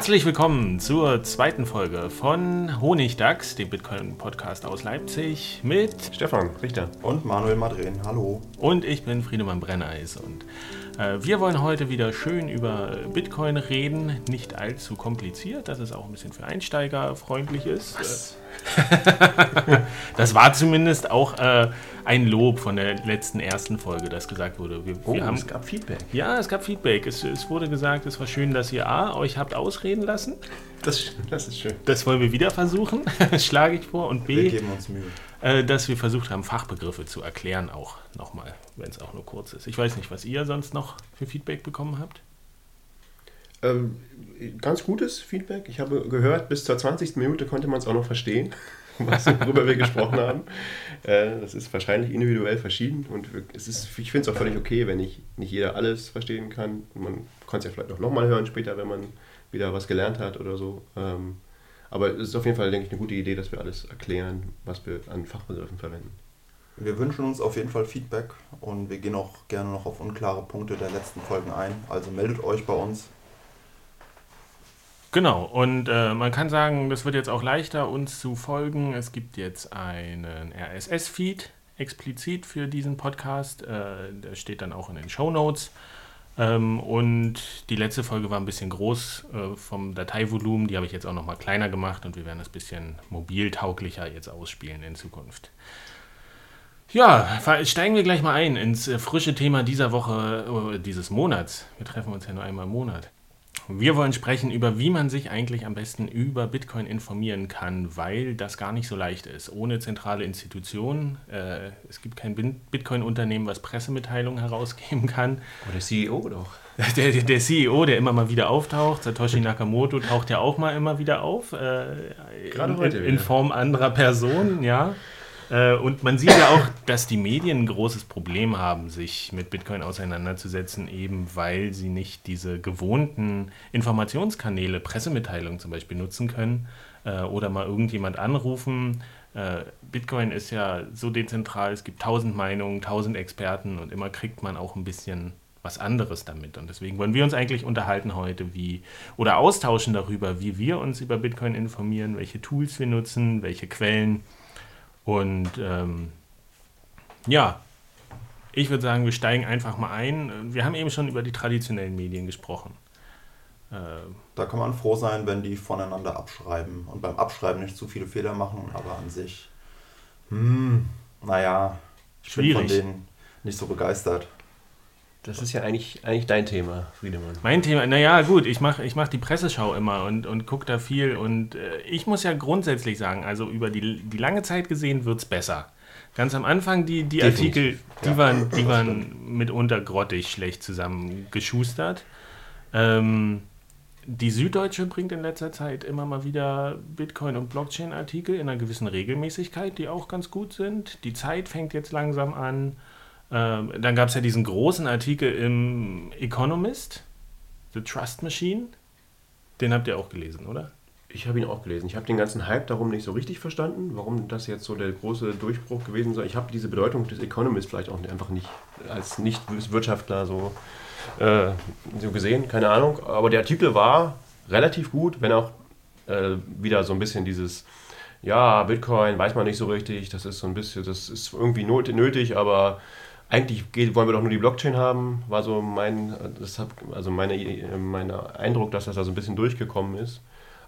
Herzlich willkommen zur zweiten Folge von Honigdachs, dem Bitcoin-Podcast aus Leipzig mit Stefan Richter und Manuel Madren. Hallo. Und ich bin Friedemann Brenneis und äh, wir wollen heute wieder schön über Bitcoin reden, nicht allzu kompliziert, dass es auch ein bisschen für Einsteiger freundlich ist. Was? das war zumindest auch äh, ein Lob von der letzten ersten Folge, das gesagt wurde. Wir, oh, wir haben, es gab Feedback. Ja, es gab Feedback. Es, es, wurde gesagt, es war schön, dass ihr A, euch habt ausreden lassen. Das, das ist schön. Das wollen wir wieder versuchen, schlage ich vor. Und B, wir geben uns Mühe. Äh, dass wir versucht haben, Fachbegriffe zu erklären, auch nochmal, wenn es auch nur kurz ist. Ich weiß nicht, was ihr sonst noch für Feedback bekommen habt. Ähm, ganz gutes Feedback. Ich habe gehört, bis zur 20. Minute konnte man es auch noch verstehen, was, worüber wir gesprochen haben. Äh, das ist wahrscheinlich individuell verschieden und es ist, ich finde es auch völlig okay, wenn nicht, nicht jeder alles verstehen kann. Man kann es ja vielleicht auch nochmal hören später, wenn man wieder was gelernt hat oder so. Ähm, aber es ist auf jeden Fall, denke ich, eine gute Idee, dass wir alles erklären, was wir an Fachbegriffen verwenden. Wir wünschen uns auf jeden Fall Feedback und wir gehen auch gerne noch auf unklare Punkte der letzten Folgen ein. Also meldet euch bei uns. Genau, und äh, man kann sagen, das wird jetzt auch leichter, uns zu folgen. Es gibt jetzt einen RSS-Feed explizit für diesen Podcast. Äh, der steht dann auch in den Show Notes. Ähm, und die letzte Folge war ein bisschen groß äh, vom Dateivolumen. Die habe ich jetzt auch noch mal kleiner gemacht und wir werden das ein bisschen mobiltauglicher jetzt ausspielen in Zukunft. Ja, steigen wir gleich mal ein ins äh, frische Thema dieser Woche, äh, dieses Monats. Wir treffen uns ja nur einmal im Monat. Wir wollen sprechen über, wie man sich eigentlich am besten über Bitcoin informieren kann, weil das gar nicht so leicht ist. Ohne zentrale Institutionen. Äh, es gibt kein Bitcoin-Unternehmen, was Pressemitteilungen herausgeben kann. Oder der CEO doch. Der, der, CEO, der immer mal wieder auftaucht. Satoshi Nakamoto taucht ja auch mal immer wieder auf. Äh, Gerade heute. In, in Form anderer Personen, ja. Äh, und man sieht ja auch, dass die Medien ein großes Problem haben, sich mit Bitcoin auseinanderzusetzen, eben weil sie nicht diese gewohnten Informationskanäle, Pressemitteilungen zum Beispiel nutzen können äh, oder mal irgendjemand anrufen. Äh, Bitcoin ist ja so dezentral, es gibt tausend Meinungen, tausend Experten und immer kriegt man auch ein bisschen was anderes damit. Und deswegen wollen wir uns eigentlich unterhalten heute, wie oder austauschen darüber, wie wir uns über Bitcoin informieren, welche Tools wir nutzen, welche Quellen und ähm, ja, ich würde sagen, wir steigen einfach mal ein. Wir haben eben schon über die traditionellen Medien gesprochen. Äh, da kann man froh sein, wenn die voneinander abschreiben und beim Abschreiben nicht zu viele Fehler machen, aber an sich, hm, naja, ich bin von denen nicht so begeistert. Das ist ja eigentlich, eigentlich dein Thema, Friedemann. Mein Thema, naja, gut, ich mache ich mach die Presseschau immer und, und gucke da viel. Und äh, ich muss ja grundsätzlich sagen, also über die, die lange Zeit gesehen wird es besser. Ganz am Anfang, die, die Artikel, die, ja, waren, die waren mitunter grottig schlecht zusammengeschustert. Ähm, die Süddeutsche bringt in letzter Zeit immer mal wieder Bitcoin- und Blockchain-Artikel in einer gewissen Regelmäßigkeit, die auch ganz gut sind. Die Zeit fängt jetzt langsam an. Ähm, dann gab es ja diesen großen Artikel im Economist, The Trust Machine. Den habt ihr auch gelesen, oder? Ich habe ihn auch gelesen. Ich habe den ganzen Hype darum nicht so richtig verstanden, warum das jetzt so der große Durchbruch gewesen soll. Ich habe diese Bedeutung des Economist vielleicht auch einfach nicht als Nicht-Wirtschaftler so, äh, so gesehen, keine Ahnung. Aber der Artikel war relativ gut, wenn auch äh, wieder so ein bisschen dieses, ja, Bitcoin weiß man nicht so richtig, das ist so ein bisschen, das ist irgendwie nötig, aber eigentlich wollen wir doch nur die Blockchain haben, war so mein, deshalb, also meine, mein Eindruck, dass das da so ein bisschen durchgekommen ist.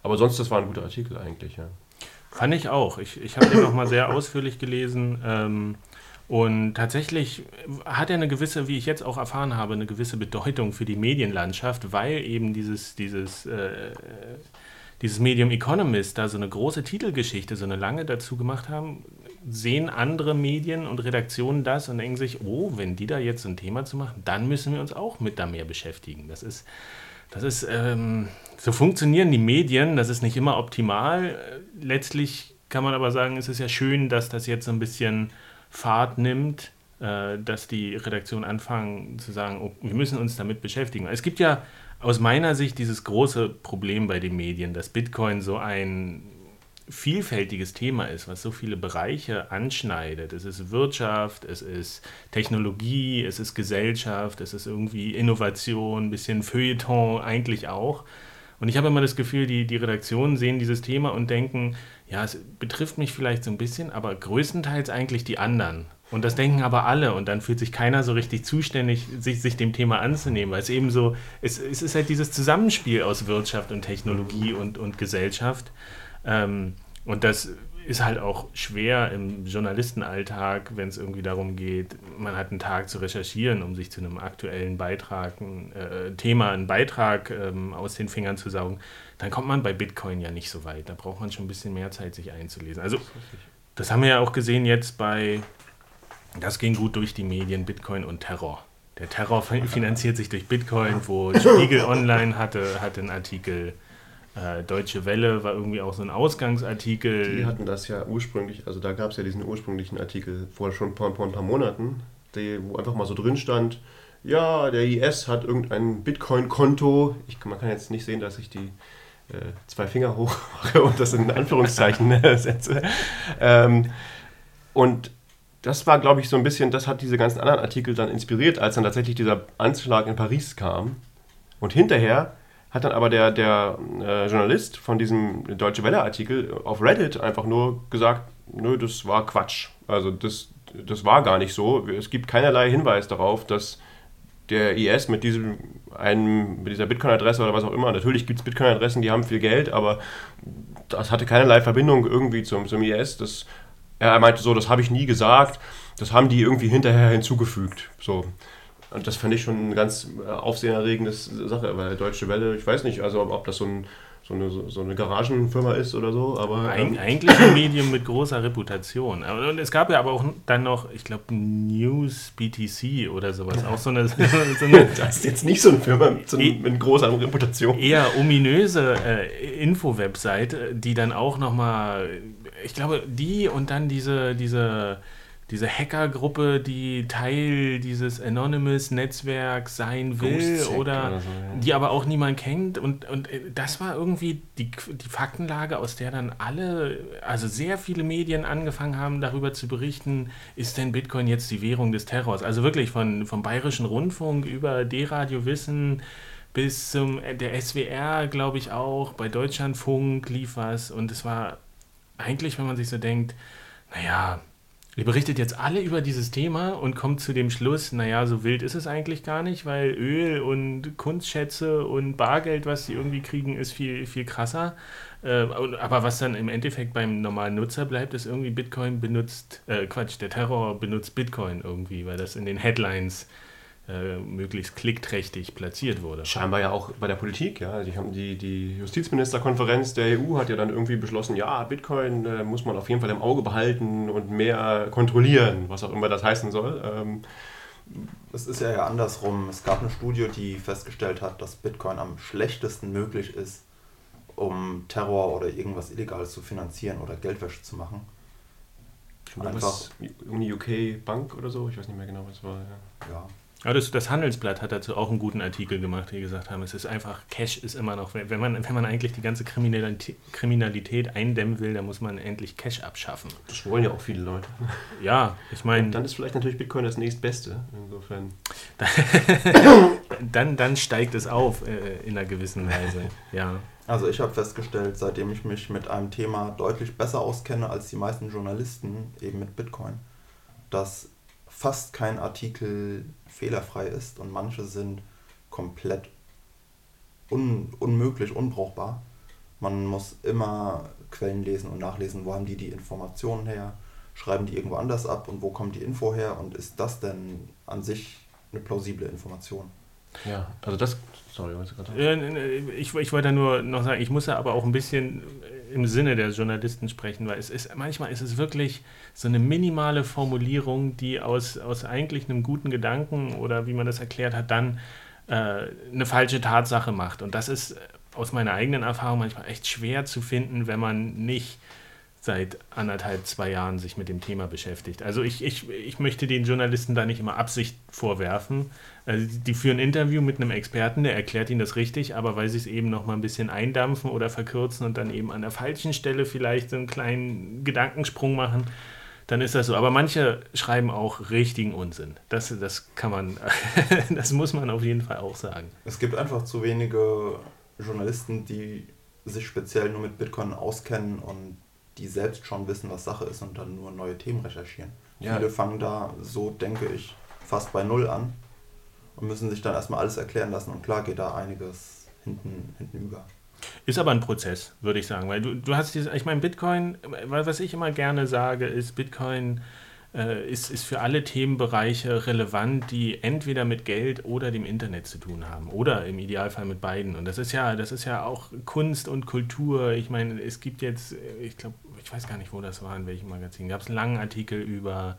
Aber sonst, das war ein guter Artikel eigentlich, ja. Fand ich auch. Ich, ich habe den nochmal sehr ausführlich gelesen. Ähm, und tatsächlich hat er eine gewisse, wie ich jetzt auch erfahren habe, eine gewisse Bedeutung für die Medienlandschaft, weil eben dieses, dieses, äh, dieses Medium Economist da so eine große Titelgeschichte, so eine lange dazu gemacht haben, sehen andere Medien und Redaktionen das und denken sich, oh, wenn die da jetzt ein Thema zu machen, dann müssen wir uns auch mit da mehr beschäftigen. Das ist, das ist, ähm, so funktionieren die Medien, das ist nicht immer optimal. Letztlich kann man aber sagen, es ist ja schön, dass das jetzt so ein bisschen Fahrt nimmt, äh, dass die Redaktionen anfangen zu sagen, oh, wir müssen uns damit beschäftigen. Es gibt ja aus meiner Sicht dieses große Problem bei den Medien, dass Bitcoin so ein vielfältiges Thema ist, was so viele Bereiche anschneidet. Es ist Wirtschaft, es ist Technologie, es ist Gesellschaft, es ist irgendwie Innovation, ein bisschen Feuilleton eigentlich auch. Und ich habe immer das Gefühl, die, die Redaktionen sehen dieses Thema und denken, ja, es betrifft mich vielleicht so ein bisschen, aber größtenteils eigentlich die anderen. Und das denken aber alle und dann fühlt sich keiner so richtig zuständig, sich, sich dem Thema anzunehmen, weil es eben so, es, es ist halt dieses Zusammenspiel aus Wirtschaft und Technologie und, und Gesellschaft. Ähm, und das ist halt auch schwer im Journalistenalltag, wenn es irgendwie darum geht, man hat einen Tag zu recherchieren, um sich zu einem aktuellen Beitrag, ein äh, Thema, einen Beitrag ähm, aus den Fingern zu saugen, dann kommt man bei Bitcoin ja nicht so weit. Da braucht man schon ein bisschen mehr Zeit, sich einzulesen. Also das haben wir ja auch gesehen jetzt bei, das ging gut durch die Medien, Bitcoin und Terror. Der Terror finanziert sich durch Bitcoin, wo Spiegel Online hatte, hatte einen Artikel äh, Deutsche Welle war irgendwie auch so ein Ausgangsartikel. Die hatten das ja ursprünglich, also da gab es ja diesen ursprünglichen Artikel vor schon vor, vor ein paar Monaten, die, wo einfach mal so drin stand, ja, der IS hat irgendein Bitcoin-Konto. Man kann jetzt nicht sehen, dass ich die äh, zwei Finger hoch mache und das in Anführungszeichen setze. Ähm, und das war, glaube ich, so ein bisschen, das hat diese ganzen anderen Artikel dann inspiriert, als dann tatsächlich dieser Anschlag in Paris kam. Und hinterher hat dann aber der, der äh, Journalist von diesem Deutsche Welle-Artikel auf Reddit einfach nur gesagt, nö, das war Quatsch. Also das, das war gar nicht so. Es gibt keinerlei Hinweis darauf, dass der IS mit diesem einem, mit dieser Bitcoin-Adresse oder was auch immer, natürlich gibt es Bitcoin-Adressen, die haben viel Geld, aber das hatte keinerlei Verbindung irgendwie zum, zum IS. Das, er meinte so, das habe ich nie gesagt, das haben die irgendwie hinterher hinzugefügt. So. Und das fand ich schon eine ganz äh, aufsehenerregende Sache, weil Deutsche Welle, ich weiß nicht, also ob das so, ein, so, eine, so eine Garagenfirma ist oder so, aber. Eig ähm, eigentlich ein Medium mit großer Reputation. Und es gab ja aber auch dann noch, ich glaube, News BTC oder sowas. Auch so eine. So eine das ist jetzt nicht so eine Firma mit, so e mit großer Reputation. Eher ominöse äh, Info-Webseite, die dann auch nochmal, ich glaube, die und dann diese, diese diese Hackergruppe, die Teil dieses Anonymous-Netzwerks sein will oder, oder so, ja. die aber auch niemand kennt. Und, und äh, das war irgendwie die, die Faktenlage, aus der dann alle, also sehr viele Medien angefangen haben, darüber zu berichten, ist denn Bitcoin jetzt die Währung des Terrors? Also wirklich von, vom Bayerischen Rundfunk über D-Radio Wissen bis zum äh, der SWR, glaube ich auch, bei Deutschlandfunk lief was und es war eigentlich, wenn man sich so denkt, naja, Ihr berichtet jetzt alle über dieses Thema und kommt zu dem Schluss, naja, so wild ist es eigentlich gar nicht, weil Öl und Kunstschätze und Bargeld, was sie irgendwie kriegen, ist viel, viel krasser. Äh, aber was dann im Endeffekt beim normalen Nutzer bleibt, ist irgendwie Bitcoin benutzt, äh, Quatsch, der Terror benutzt Bitcoin irgendwie, weil das in den Headlines äh, möglichst klickträchtig platziert wurde. Scheinbar ja auch bei der Politik, ja. Die, haben die, die Justizministerkonferenz der EU hat ja dann irgendwie beschlossen, ja, Bitcoin äh, muss man auf jeden Fall im Auge behalten und mehr kontrollieren, was auch immer das heißen soll. Ähm, es ist ja, ja andersrum. Es gab eine Studie, die festgestellt hat, dass Bitcoin am schlechtesten möglich ist, um Terror oder irgendwas Illegales zu finanzieren oder Geldwäsche zu machen. Einfach. Uni UK Bank oder so, ich weiß nicht mehr genau, was war. Ja. ja. Aber das, das, Handelsblatt hat dazu auch einen guten Artikel gemacht, die gesagt haben, es ist einfach, Cash ist immer noch, wenn man, wenn man eigentlich die ganze Kriminalität, Kriminalität eindämmen will, dann muss man endlich Cash abschaffen. Das wollen ja auch viele Leute. Ja, ich meine. Dann ist vielleicht natürlich Bitcoin das nächstbeste, insofern. dann, dann steigt es auf äh, in einer gewissen Weise, ja. Also ich habe festgestellt, seitdem ich mich mit einem Thema deutlich besser auskenne als die meisten Journalisten, eben mit Bitcoin, dass fast kein Artikel fehlerfrei ist und manche sind komplett un unmöglich, unbrauchbar. Man muss immer Quellen lesen und nachlesen, wo haben die die Informationen her, schreiben die irgendwo anders ab und wo kommt die Info her und ist das denn an sich eine plausible Information? Ja, also das, sorry, was gerade äh, ich, ich wollte nur noch sagen, ich muss ja aber auch ein bisschen im Sinne der Journalisten sprechen, weil es ist, manchmal ist es wirklich so eine minimale Formulierung, die aus, aus eigentlich einem guten Gedanken oder wie man das erklärt hat, dann äh, eine falsche Tatsache macht. Und das ist aus meiner eigenen Erfahrung manchmal echt schwer zu finden, wenn man nicht seit anderthalb, zwei Jahren sich mit dem Thema beschäftigt. Also ich, ich, ich möchte den Journalisten da nicht immer Absicht vorwerfen. Also die führen ein Interview mit einem Experten, der erklärt ihnen das richtig, aber weil sie es eben noch mal ein bisschen eindampfen oder verkürzen und dann eben an der falschen Stelle vielleicht einen kleinen Gedankensprung machen, dann ist das so. Aber manche schreiben auch richtigen Unsinn. Das, das kann man, das muss man auf jeden Fall auch sagen. Es gibt einfach zu wenige Journalisten, die sich speziell nur mit Bitcoin auskennen und die selbst schon wissen, was Sache ist und dann nur neue Themen recherchieren. Ja. Viele fangen da, so denke ich, fast bei Null an und müssen sich dann erstmal alles erklären lassen und klar geht da einiges hinten, hinten über. Ist aber ein Prozess, würde ich sagen, weil du, du hast diese, ich meine, Bitcoin, was ich immer gerne sage, ist, Bitcoin äh, ist, ist für alle Themenbereiche relevant, die entweder mit Geld oder dem Internet zu tun haben. Oder im Idealfall mit beiden. Und das ist ja, das ist ja auch Kunst und Kultur. Ich meine, es gibt jetzt, ich glaube, ich weiß gar nicht, wo das war, in welchem Magazin, gab es einen langen Artikel über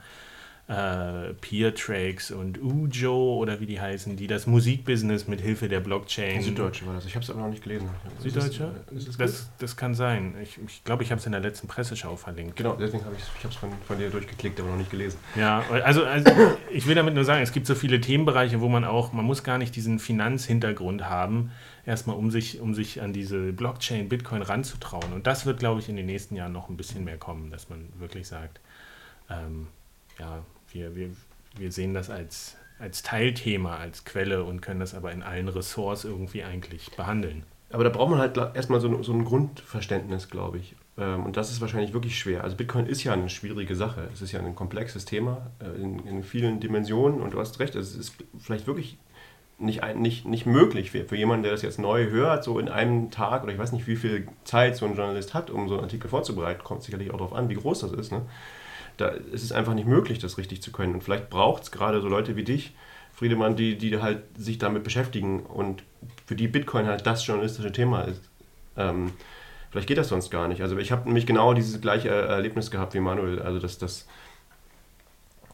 äh, Peer-Tracks und Ujo oder wie die heißen, die das Musikbusiness mit Hilfe der Blockchain. Süddeutsche war das. Ich habe es aber noch nicht gelesen. Süddeutsche? Ist es, das, das kann sein. Ich glaube, ich, glaub, ich habe es in der letzten Presseschau verlinkt. Genau, deswegen habe ich ich es von, von dir durchgeklickt, aber noch nicht gelesen. Ja, also, also ich will damit nur sagen, es gibt so viele Themenbereiche, wo man auch, man muss gar nicht diesen Finanzhintergrund haben, erstmal um sich, um sich an diese Blockchain, Bitcoin ranzutrauen. Und das wird, glaube ich, in den nächsten Jahren noch ein bisschen mehr kommen, dass man wirklich sagt, ähm, ja, wir, wir, wir sehen das als, als Teilthema, als Quelle und können das aber in allen Ressorts irgendwie eigentlich behandeln. Aber da braucht man halt erstmal so, so ein Grundverständnis, glaube ich. Ähm, und das ist wahrscheinlich wirklich schwer. Also Bitcoin ist ja eine schwierige Sache. Es ist ja ein komplexes Thema äh, in, in vielen Dimensionen und du hast recht, es ist vielleicht wirklich nicht, nicht, nicht möglich für, für jemanden, der das jetzt neu hört, so in einem Tag oder ich weiß nicht, wie viel Zeit so ein Journalist hat, um so einen Artikel vorzubereiten. Kommt sicherlich auch darauf an, wie groß das ist. Ne? Da ist es einfach nicht möglich, das richtig zu können. Und vielleicht braucht es gerade so Leute wie dich, Friedemann, die, die halt sich damit beschäftigen und für die Bitcoin halt das journalistische Thema ist. Ähm, vielleicht geht das sonst gar nicht. Also ich habe nämlich genau dieses gleiche Erlebnis gehabt wie Manuel. Also dass das,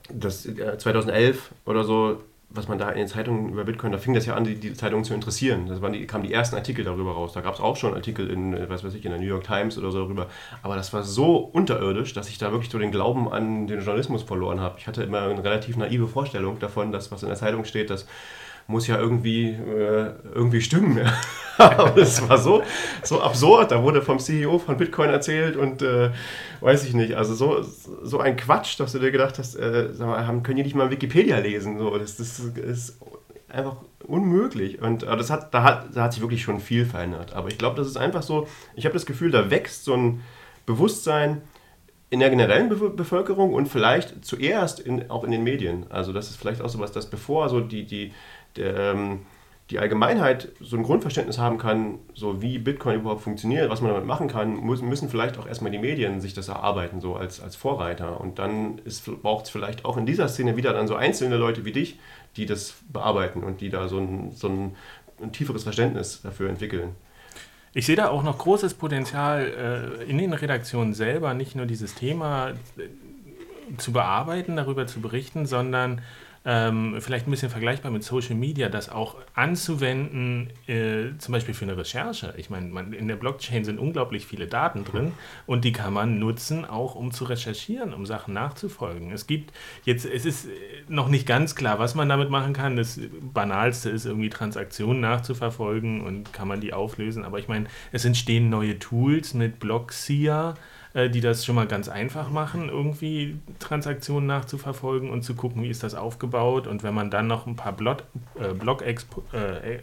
das 2011 oder so was man da in den Zeitungen über Bitcoin, da fing das ja an, die, die Zeitungen zu interessieren. Da die, kamen die ersten Artikel darüber raus. Da gab es auch schon Artikel in, äh, was weiß ich, in der New York Times oder so darüber. Aber das war so unterirdisch, dass ich da wirklich so den Glauben an den Journalismus verloren habe. Ich hatte immer eine relativ naive Vorstellung davon, dass was in der Zeitung steht, dass muss ja irgendwie, äh, irgendwie stimmen. Aber das war so, so absurd. Da wurde vom CEO von Bitcoin erzählt und äh, weiß ich nicht. Also so, so ein Quatsch, dass du dir gedacht hast, äh, sag mal, haben, können die nicht mal Wikipedia lesen? So, das, das ist einfach unmöglich. Und das hat, da, hat, da hat sich wirklich schon viel verändert. Aber ich glaube, das ist einfach so, ich habe das Gefühl, da wächst so ein Bewusstsein, in der generellen Be Bevölkerung und vielleicht zuerst in, auch in den Medien. Also das ist vielleicht auch so was, dass bevor so die, die, ähm, die Allgemeinheit so ein Grundverständnis haben kann, so wie Bitcoin überhaupt funktioniert, was man damit machen kann, müssen vielleicht auch erstmal die Medien sich das erarbeiten, so als, als Vorreiter. Und dann braucht es vielleicht auch in dieser Szene wieder dann so einzelne Leute wie dich, die das bearbeiten und die da so ein, so ein, ein tieferes Verständnis dafür entwickeln. Ich sehe da auch noch großes Potenzial äh, in den Redaktionen selber, nicht nur dieses Thema äh, zu bearbeiten, darüber zu berichten, sondern ähm, vielleicht ein bisschen vergleichbar mit Social Media, das auch anzuwenden, äh, zum Beispiel für eine Recherche. Ich meine, in der Blockchain sind unglaublich viele Daten drin und die kann man nutzen, auch um zu recherchieren, um Sachen nachzufolgen. Es gibt jetzt, es ist noch nicht ganz klar, was man damit machen kann. Das Banalste ist irgendwie Transaktionen nachzuverfolgen und kann man die auflösen. Aber ich meine, es entstehen neue Tools mit Blockseer äh, die das schon mal ganz einfach machen, irgendwie Transaktionen nachzuverfolgen und zu gucken, wie ist das aufgebaut. Und wenn man dann noch ein paar Blog, äh, Blog, äh,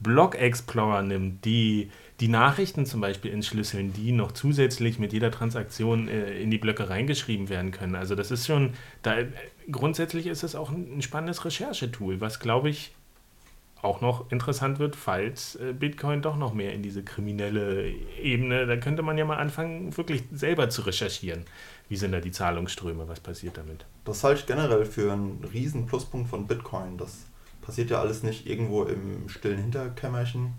Block Explorer nimmt, die die Nachrichten zum Beispiel entschlüsseln, die noch zusätzlich mit jeder Transaktion äh, in die Blöcke reingeschrieben werden können. Also das ist schon, da, grundsätzlich ist es auch ein spannendes Recherchetool, was glaube ich auch noch interessant wird, falls äh, Bitcoin doch noch mehr in diese kriminelle Ebene, da könnte man ja mal anfangen, wirklich selber zu recherchieren. Wie sind da die Zahlungsströme, was passiert damit? Das halte ich generell für einen riesen Pluspunkt von Bitcoin. Das passiert ja alles nicht irgendwo im stillen Hinterkämmerchen,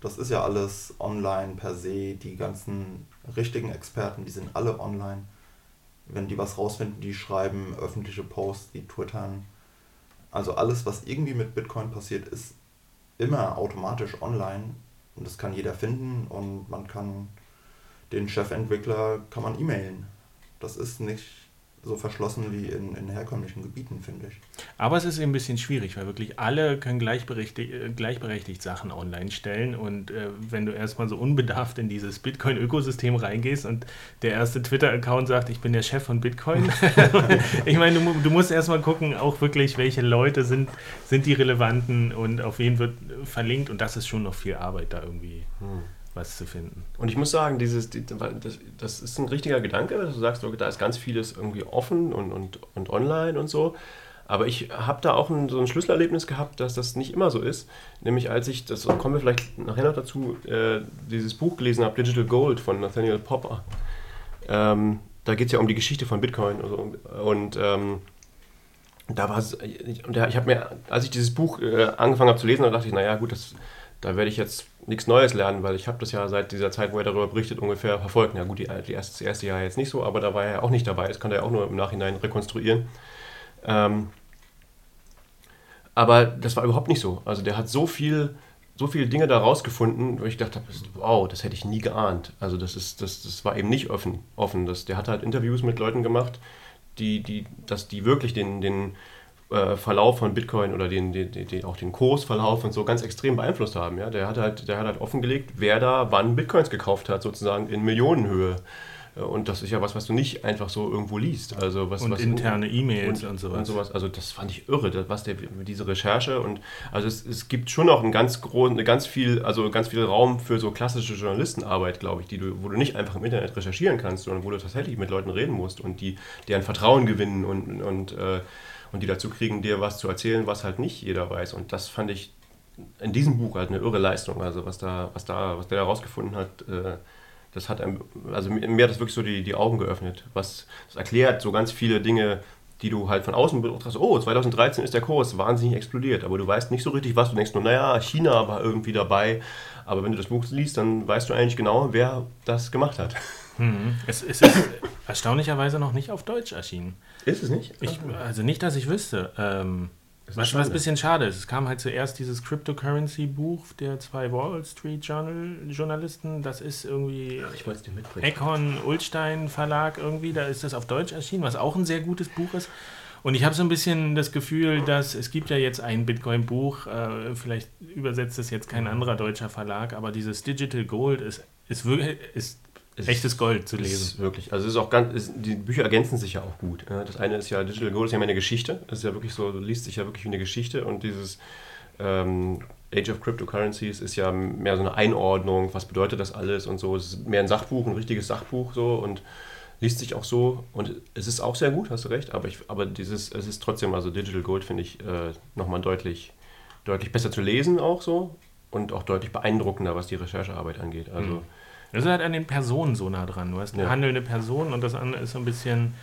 das ist ja alles online per se. Die ganzen richtigen Experten, die sind alle online. Wenn die was rausfinden, die schreiben öffentliche Posts, die twittern. Also alles, was irgendwie mit Bitcoin passiert, ist immer automatisch online und das kann jeder finden und man kann den Chefentwickler kann man e-mailen. Das ist nicht so verschlossen wie in, in herkömmlichen Gebieten, finde ich. Aber es ist eben ein bisschen schwierig, weil wirklich alle können gleichberechtigt, äh, gleichberechtigt Sachen online stellen. Und äh, wenn du erstmal so unbedarft in dieses Bitcoin-Ökosystem reingehst und der erste Twitter-Account sagt, ich bin der Chef von Bitcoin, ich meine, du, du musst erstmal gucken, auch wirklich, welche Leute sind, sind die relevanten und auf wen wird verlinkt. Und das ist schon noch viel Arbeit da irgendwie. Hm was zu finden. Und ich muss sagen, dieses, das, das ist ein richtiger Gedanke, dass du sagst, da ist ganz vieles irgendwie offen und, und, und online und so. Aber ich habe da auch ein, so ein Schlüsselerlebnis gehabt, dass das nicht immer so ist. Nämlich als ich, das kommen wir vielleicht nachher noch dazu, äh, dieses Buch gelesen habe, Digital Gold von Nathaniel Popper. Ähm, da geht es ja um die Geschichte von Bitcoin und, so. und ähm, da war es, ich, ich habe mir, als ich dieses Buch äh, angefangen habe zu lesen, da dachte ich, naja gut, das da werde ich jetzt nichts Neues lernen, weil ich habe das ja seit dieser Zeit, wo er darüber berichtet, ungefähr verfolgt. Ja gut, die, die erste, das erste Jahr jetzt nicht so, aber da war er auch nicht dabei. Das kann er auch nur im Nachhinein rekonstruieren. Ähm, aber das war überhaupt nicht so. Also der hat so viel, so viele Dinge da rausgefunden, wo ich dachte, wow, das hätte ich nie geahnt. Also das ist, das, das war eben nicht offen. offen. Das, der hat halt Interviews mit Leuten gemacht, die, die, dass die wirklich den, den äh, Verlauf von Bitcoin oder den, den, den, auch den Kursverlauf und so ganz extrem beeinflusst haben. Ja? Der, hat halt, der hat halt offengelegt, wer da wann Bitcoins gekauft hat, sozusagen in Millionenhöhe. Äh, und das ist ja was, was du nicht einfach so irgendwo liest. Also was, und was interne E-Mails und, und, sowas. und sowas. Also das fand ich irre, was der, diese Recherche und also es, es gibt schon noch einen ganz großen, ganz viel, also ganz viel Raum für so klassische Journalistenarbeit, glaube ich, die du, wo du nicht einfach im Internet recherchieren kannst, sondern wo du tatsächlich mit Leuten reden musst und die deren Vertrauen gewinnen und, und äh, und die dazu kriegen, dir was zu erzählen, was halt nicht jeder weiß. Und das fand ich in diesem Buch halt eine irre Leistung. Also was da, was da, was der da rausgefunden hat, äh, das hat einem, also mir hat das wirklich so die, die Augen geöffnet. Was das erklärt so ganz viele Dinge, die du halt von außen betrachtest. Oh, 2013 ist der Kurs wahnsinnig explodiert, aber du weißt nicht so richtig, was du denkst. Nur, naja, China war irgendwie dabei. Aber wenn du das Buch liest, dann weißt du eigentlich genau, wer das gemacht hat. Hm. Es, es ist erstaunlicherweise noch nicht auf Deutsch erschienen. Ist es nicht? Ich, also nicht, dass ich wüsste. Ähm, was, was ein bisschen schade ist. Es kam halt zuerst dieses Cryptocurrency-Buch der zwei Wall Street Journal Journalisten. Das ist irgendwie Ach, Eckhorn Ulstein Verlag irgendwie. Da ist das auf Deutsch erschienen, was auch ein sehr gutes Buch ist. Und ich habe so ein bisschen das Gefühl, dass es gibt ja jetzt ein Bitcoin-Buch, äh, vielleicht übersetzt es jetzt kein anderer deutscher Verlag, aber dieses Digital Gold ist, ist, ist echtes Gold zu lesen. Wirklich. Also es ist auch ganz, ist, die Bücher ergänzen sich ja auch gut. Das eine ist ja, Digital Gold ist ja meine Geschichte. Das ist ja wirklich so, liest sich ja wirklich wie eine Geschichte und dieses ähm, Age of Cryptocurrencies ist ja mehr so eine Einordnung, was bedeutet das alles und so. Es ist mehr ein Sachbuch, ein richtiges Sachbuch so und liest sich auch so und es ist auch sehr gut, hast du recht, aber, ich, aber dieses, es ist trotzdem, also Digital Gold finde ich äh, nochmal deutlich, deutlich besser zu lesen auch so und auch deutlich beeindruckender, was die Recherchearbeit angeht. Also mhm das ist halt an den Personen so nah dran. Du hast eine ja. handelnde Person und das andere ist so ein bisschen,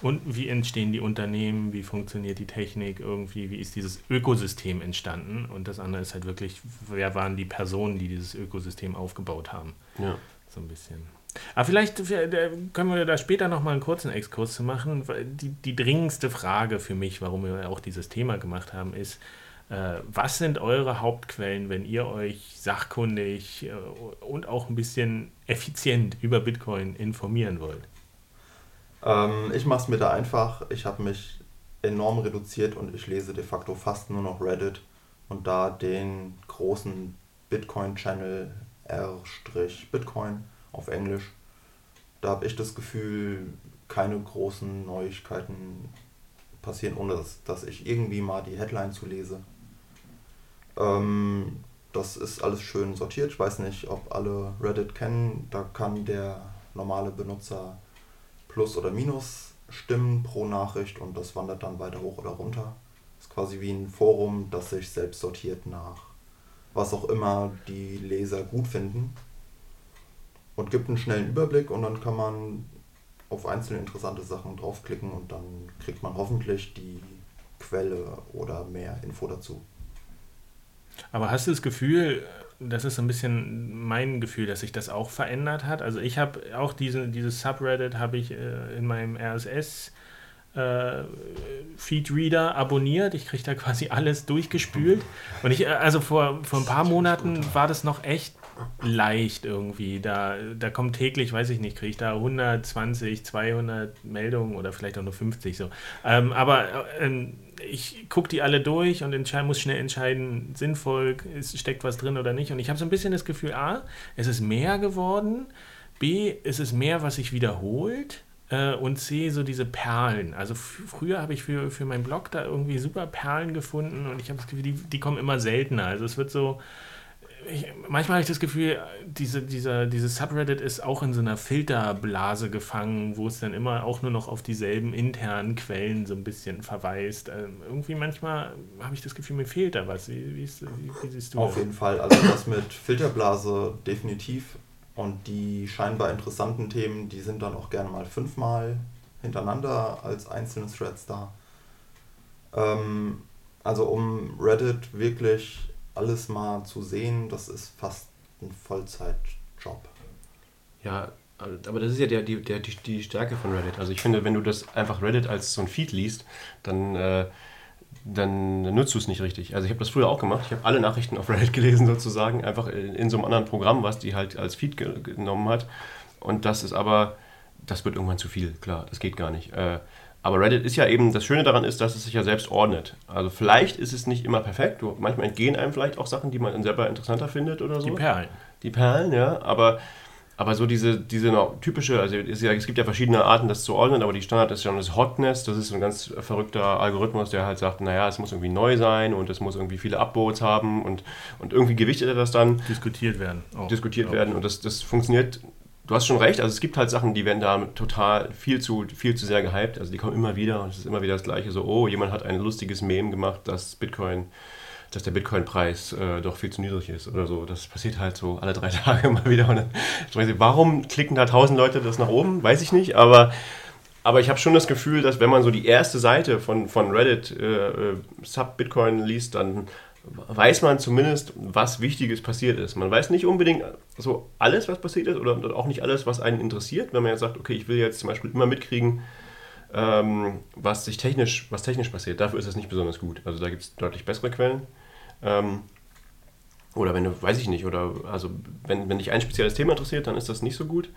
und wie entstehen die Unternehmen, wie funktioniert die Technik irgendwie, wie ist dieses Ökosystem entstanden und das andere ist halt wirklich, wer waren die Personen, die dieses Ökosystem aufgebaut haben. Ja. So ein bisschen. Aber vielleicht können wir da später nochmal einen kurzen Exkurs zu machen. Die, die dringendste Frage für mich, warum wir auch dieses Thema gemacht haben, ist, was sind eure Hauptquellen, wenn ihr euch sachkundig äh, und auch ein bisschen effizient über Bitcoin informieren wollt? Ähm, ich mache es mir da einfach. Ich habe mich enorm reduziert und ich lese de facto fast nur noch Reddit und da den großen Bitcoin-Channel R-Bitcoin auf Englisch. Da habe ich das Gefühl, keine großen Neuigkeiten passieren, ohne dass, dass ich irgendwie mal die Headline zu lese. Ähm, das ist alles schön sortiert. Ich weiß nicht, ob alle Reddit kennen. Da kann der normale Benutzer Plus oder Minus stimmen pro Nachricht und das wandert dann weiter hoch oder runter. Ist quasi wie ein Forum, das sich selbst sortiert nach was auch immer die Leser gut finden und gibt einen schnellen Überblick und dann kann man auf einzelne interessante Sachen draufklicken und dann kriegt man hoffentlich die Quelle oder mehr Info dazu. Aber hast du das Gefühl, das ist so ein bisschen mein Gefühl, dass sich das auch verändert hat? Also ich habe auch diese, dieses Subreddit habe ich äh, in meinem RSS äh, Feedreader abonniert. Ich kriege da quasi alles durchgespült. Und ich, äh, also vor, vor ein paar Monaten war das noch echt leicht irgendwie. Da, da kommt täglich, weiß ich nicht, kriege ich da 120, 200 Meldungen oder vielleicht auch nur 50 so. Ähm, aber äh, ich gucke die alle durch und muss schnell entscheiden, sinnvoll, ist, steckt was drin oder nicht. Und ich habe so ein bisschen das Gefühl, A, es ist mehr geworden, B, es ist mehr, was sich wiederholt äh, und C, so diese Perlen. Also früher habe ich für, für meinen Blog da irgendwie super Perlen gefunden und ich habe das Gefühl, die, die kommen immer seltener. Also es wird so ich, manchmal habe ich das Gefühl, diese, dieser, dieses Subreddit ist auch in so einer Filterblase gefangen, wo es dann immer auch nur noch auf dieselben internen Quellen so ein bisschen verweist. Ähm, irgendwie manchmal habe ich das Gefühl, mir fehlt da was. Wie, wie, ist, wie, wie siehst du Auf das? jeden Fall. Also das mit Filterblase definitiv. Und die scheinbar interessanten Themen, die sind dann auch gerne mal fünfmal hintereinander als einzelne Threads da. Ähm, also um Reddit wirklich alles mal zu sehen, das ist fast ein Vollzeitjob. Ja, aber das ist ja der, die, der, die Stärke von Reddit. Also ich finde, wenn du das einfach Reddit als so ein Feed liest, dann, äh, dann nutzt du es nicht richtig. Also ich habe das früher auch gemacht. Ich habe alle Nachrichten auf Reddit gelesen sozusagen, einfach in, in so einem anderen Programm, was die halt als Feed ge genommen hat. Und das ist aber, das wird irgendwann zu viel, klar, das geht gar nicht. Äh, aber Reddit ist ja eben, das Schöne daran ist, dass es sich ja selbst ordnet. Also vielleicht ist es nicht immer perfekt. manchmal entgehen einem vielleicht auch Sachen, die man dann selber interessanter findet oder so. Die Perlen. Die Perlen, ja. Aber, aber so diese, diese typische, also es, ja, es gibt ja verschiedene Arten, das zu ordnen, aber die Standard ist schon das Hotness. Das ist so ein ganz verrückter Algorithmus, der halt sagt, naja, es muss irgendwie neu sein und es muss irgendwie viele Upvotes haben und, und irgendwie gewichtet er das dann. Diskutiert werden. Auch. Diskutiert auch. werden. Und das, das funktioniert du hast schon recht, also es gibt halt Sachen, die werden da total viel zu, viel zu sehr gehypt. Also die kommen immer wieder und es ist immer wieder das Gleiche. So, oh, jemand hat ein lustiges Meme gemacht, dass Bitcoin, dass der Bitcoin-Preis äh, doch viel zu niedrig ist oder so. Das passiert halt so alle drei Tage immer wieder. Und dann, warum klicken da tausend Leute das nach oben? Weiß ich nicht, aber. Aber ich habe schon das Gefühl, dass wenn man so die erste Seite von, von Reddit äh, äh Sub-Bitcoin liest, dann weiß man zumindest, was Wichtiges passiert ist. Man weiß nicht unbedingt so alles, was passiert ist, oder auch nicht alles, was einen interessiert. Wenn man jetzt sagt, okay, ich will jetzt zum Beispiel immer mitkriegen, ähm, was sich technisch, was technisch passiert. Dafür ist es nicht besonders gut. Also da gibt es deutlich bessere Quellen. Ähm, oder wenn du, weiß ich nicht, oder also wenn, wenn dich ein spezielles Thema interessiert, dann ist das nicht so gut.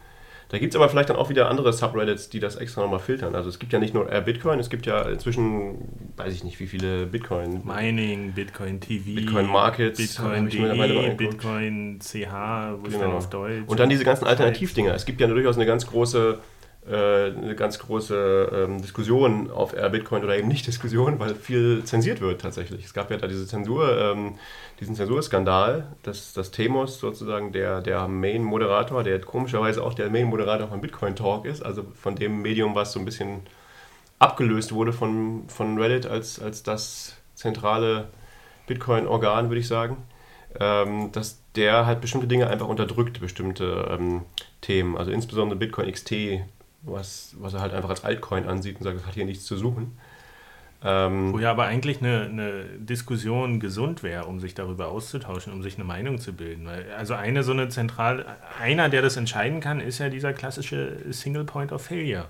Da gibt es aber vielleicht dann auch wieder andere Subreddits, die das extra nochmal filtern. Also es gibt ja nicht nur äh, Bitcoin, es gibt ja inzwischen, weiß ich nicht, wie viele Bitcoin. Mining, Bitcoin TV, Bitcoin Markets, Bitcoin DE, Bitcoin CH, wo genau. dann auf Deutsch. Und dann diese ganzen Alternativdinger. Es gibt ja durchaus eine ganz große eine ganz große ähm, Diskussion auf Bitcoin oder eben nicht Diskussion, weil viel zensiert wird tatsächlich. Es gab ja da diese Zensur, ähm, diesen Zensurskandal, dass, dass Temos sozusagen der, der Main-Moderator, der komischerweise auch der Main-Moderator von Bitcoin Talk ist, also von dem Medium, was so ein bisschen abgelöst wurde von, von Reddit als, als das zentrale Bitcoin-Organ, würde ich sagen, ähm, dass der halt bestimmte Dinge einfach unterdrückt, bestimmte ähm, Themen, also insbesondere Bitcoin XT was, was er halt einfach als Altcoin ansieht und sagt, das hat hier nichts zu suchen. Ähm, Wo ja aber eigentlich eine, eine Diskussion gesund wäre, um sich darüber auszutauschen, um sich eine Meinung zu bilden. Also eine so eine zentral, einer, der das entscheiden kann, ist ja dieser klassische Single Point of Failure.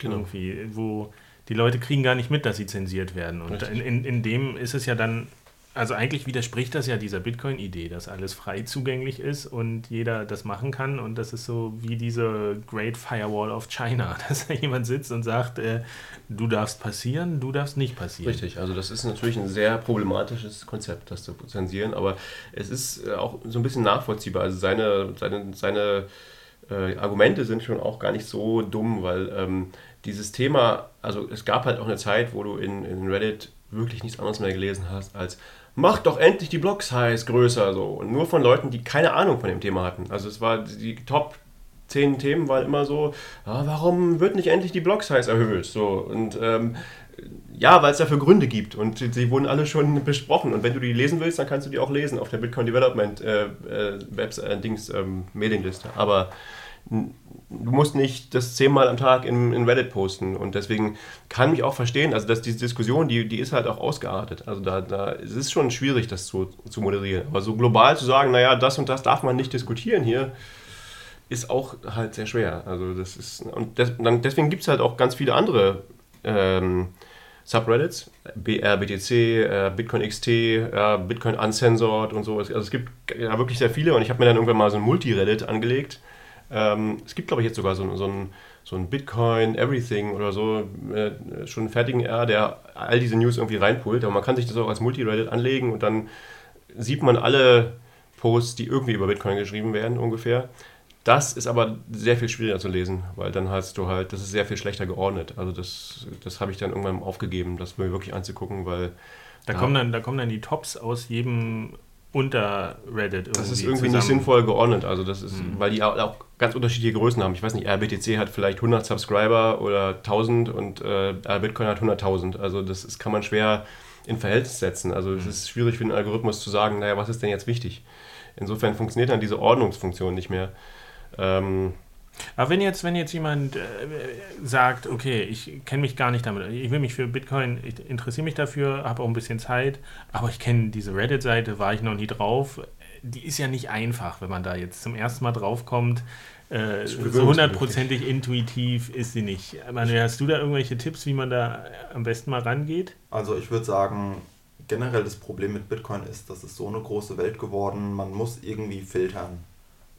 Genau. Irgendwie, wo die Leute kriegen gar nicht mit, dass sie zensiert werden. Und in, in, in dem ist es ja dann also eigentlich widerspricht das ja dieser Bitcoin-Idee, dass alles frei zugänglich ist und jeder das machen kann. Und das ist so wie diese Great Firewall of China, dass da jemand sitzt und sagt, äh, du darfst passieren, du darfst nicht passieren. Richtig, also das ist natürlich ein sehr problematisches Konzept, das zu zensieren, aber es ist äh, auch so ein bisschen nachvollziehbar. Also seine, seine, seine äh, Argumente sind schon auch gar nicht so dumm, weil ähm, dieses Thema, also es gab halt auch eine Zeit, wo du in, in Reddit wirklich nichts anderes mehr gelesen hast als macht doch endlich die Block-Size größer so. Und nur von Leuten, die keine Ahnung von dem Thema hatten. Also es war die Top 10 Themen waren immer so, ah, warum wird nicht endlich die Block-Size erhöht? So, und ähm, ja, weil es dafür Gründe gibt und sie wurden alle schon besprochen. Und wenn du die lesen willst, dann kannst du die auch lesen auf der Bitcoin Development äh, äh, Webs äh, Dings ähm, Mailingliste. Aber du musst nicht das zehnmal am Tag in, in, Reddit posten. Und deswegen kann ich auch verstehen, also dass diese Diskussion, die, die ist halt auch ausgeartet. Also da, da es ist schon schwierig, das zu, zu moderieren. Aber so global zu sagen, naja, das und das darf man nicht diskutieren hier, ist auch halt sehr schwer. Also das ist, und des, dann, deswegen gibt es halt auch ganz viele andere ähm, Subreddits, BRBTC, äh, Bitcoin XT, äh, Bitcoin Uncensored und so. Also es gibt ja wirklich sehr viele und ich habe mir dann irgendwann mal so ein Multi-Reddit angelegt. Ähm, es gibt, glaube ich, jetzt sogar so, so ein so ein Bitcoin Everything oder so, äh, schon einen fertigen R, der all diese News irgendwie reinpult. Aber man kann sich das auch als Multi-Reddit anlegen und dann sieht man alle Posts, die irgendwie über Bitcoin geschrieben werden, ungefähr. Das ist aber sehr viel schwieriger zu lesen, weil dann hast du halt, das ist sehr viel schlechter geordnet. Also das, das habe ich dann irgendwann aufgegeben, das mir wirklich anzugucken, weil. Da, da kommen dann, da kommen dann die Tops aus jedem unter Reddit Das ist irgendwie zusammen. nicht sinnvoll geordnet. Also das ist, mhm. weil die auch ganz unterschiedliche Größen haben. Ich weiß nicht, RBTC hat vielleicht 100 Subscriber oder 1000 und äh, Bitcoin hat 100.000. Also das ist, kann man schwer in Verhältnis setzen. Also es mhm. ist schwierig für den Algorithmus zu sagen, naja, was ist denn jetzt wichtig? Insofern funktioniert dann diese Ordnungsfunktion nicht mehr. Ähm, aber wenn jetzt, wenn jetzt jemand äh, sagt, okay, ich kenne mich gar nicht damit, ich will mich für Bitcoin, ich interessiere mich dafür, habe auch ein bisschen Zeit, aber ich kenne diese Reddit-Seite, war ich noch nie drauf. Die ist ja nicht einfach, wenn man da jetzt zum ersten Mal draufkommt. Äh, so hundertprozentig intuitiv ist sie nicht. Meine, hast du da irgendwelche Tipps, wie man da am besten mal rangeht? Also ich würde sagen, generell das Problem mit Bitcoin ist, dass es so eine große Welt geworden, man muss irgendwie filtern.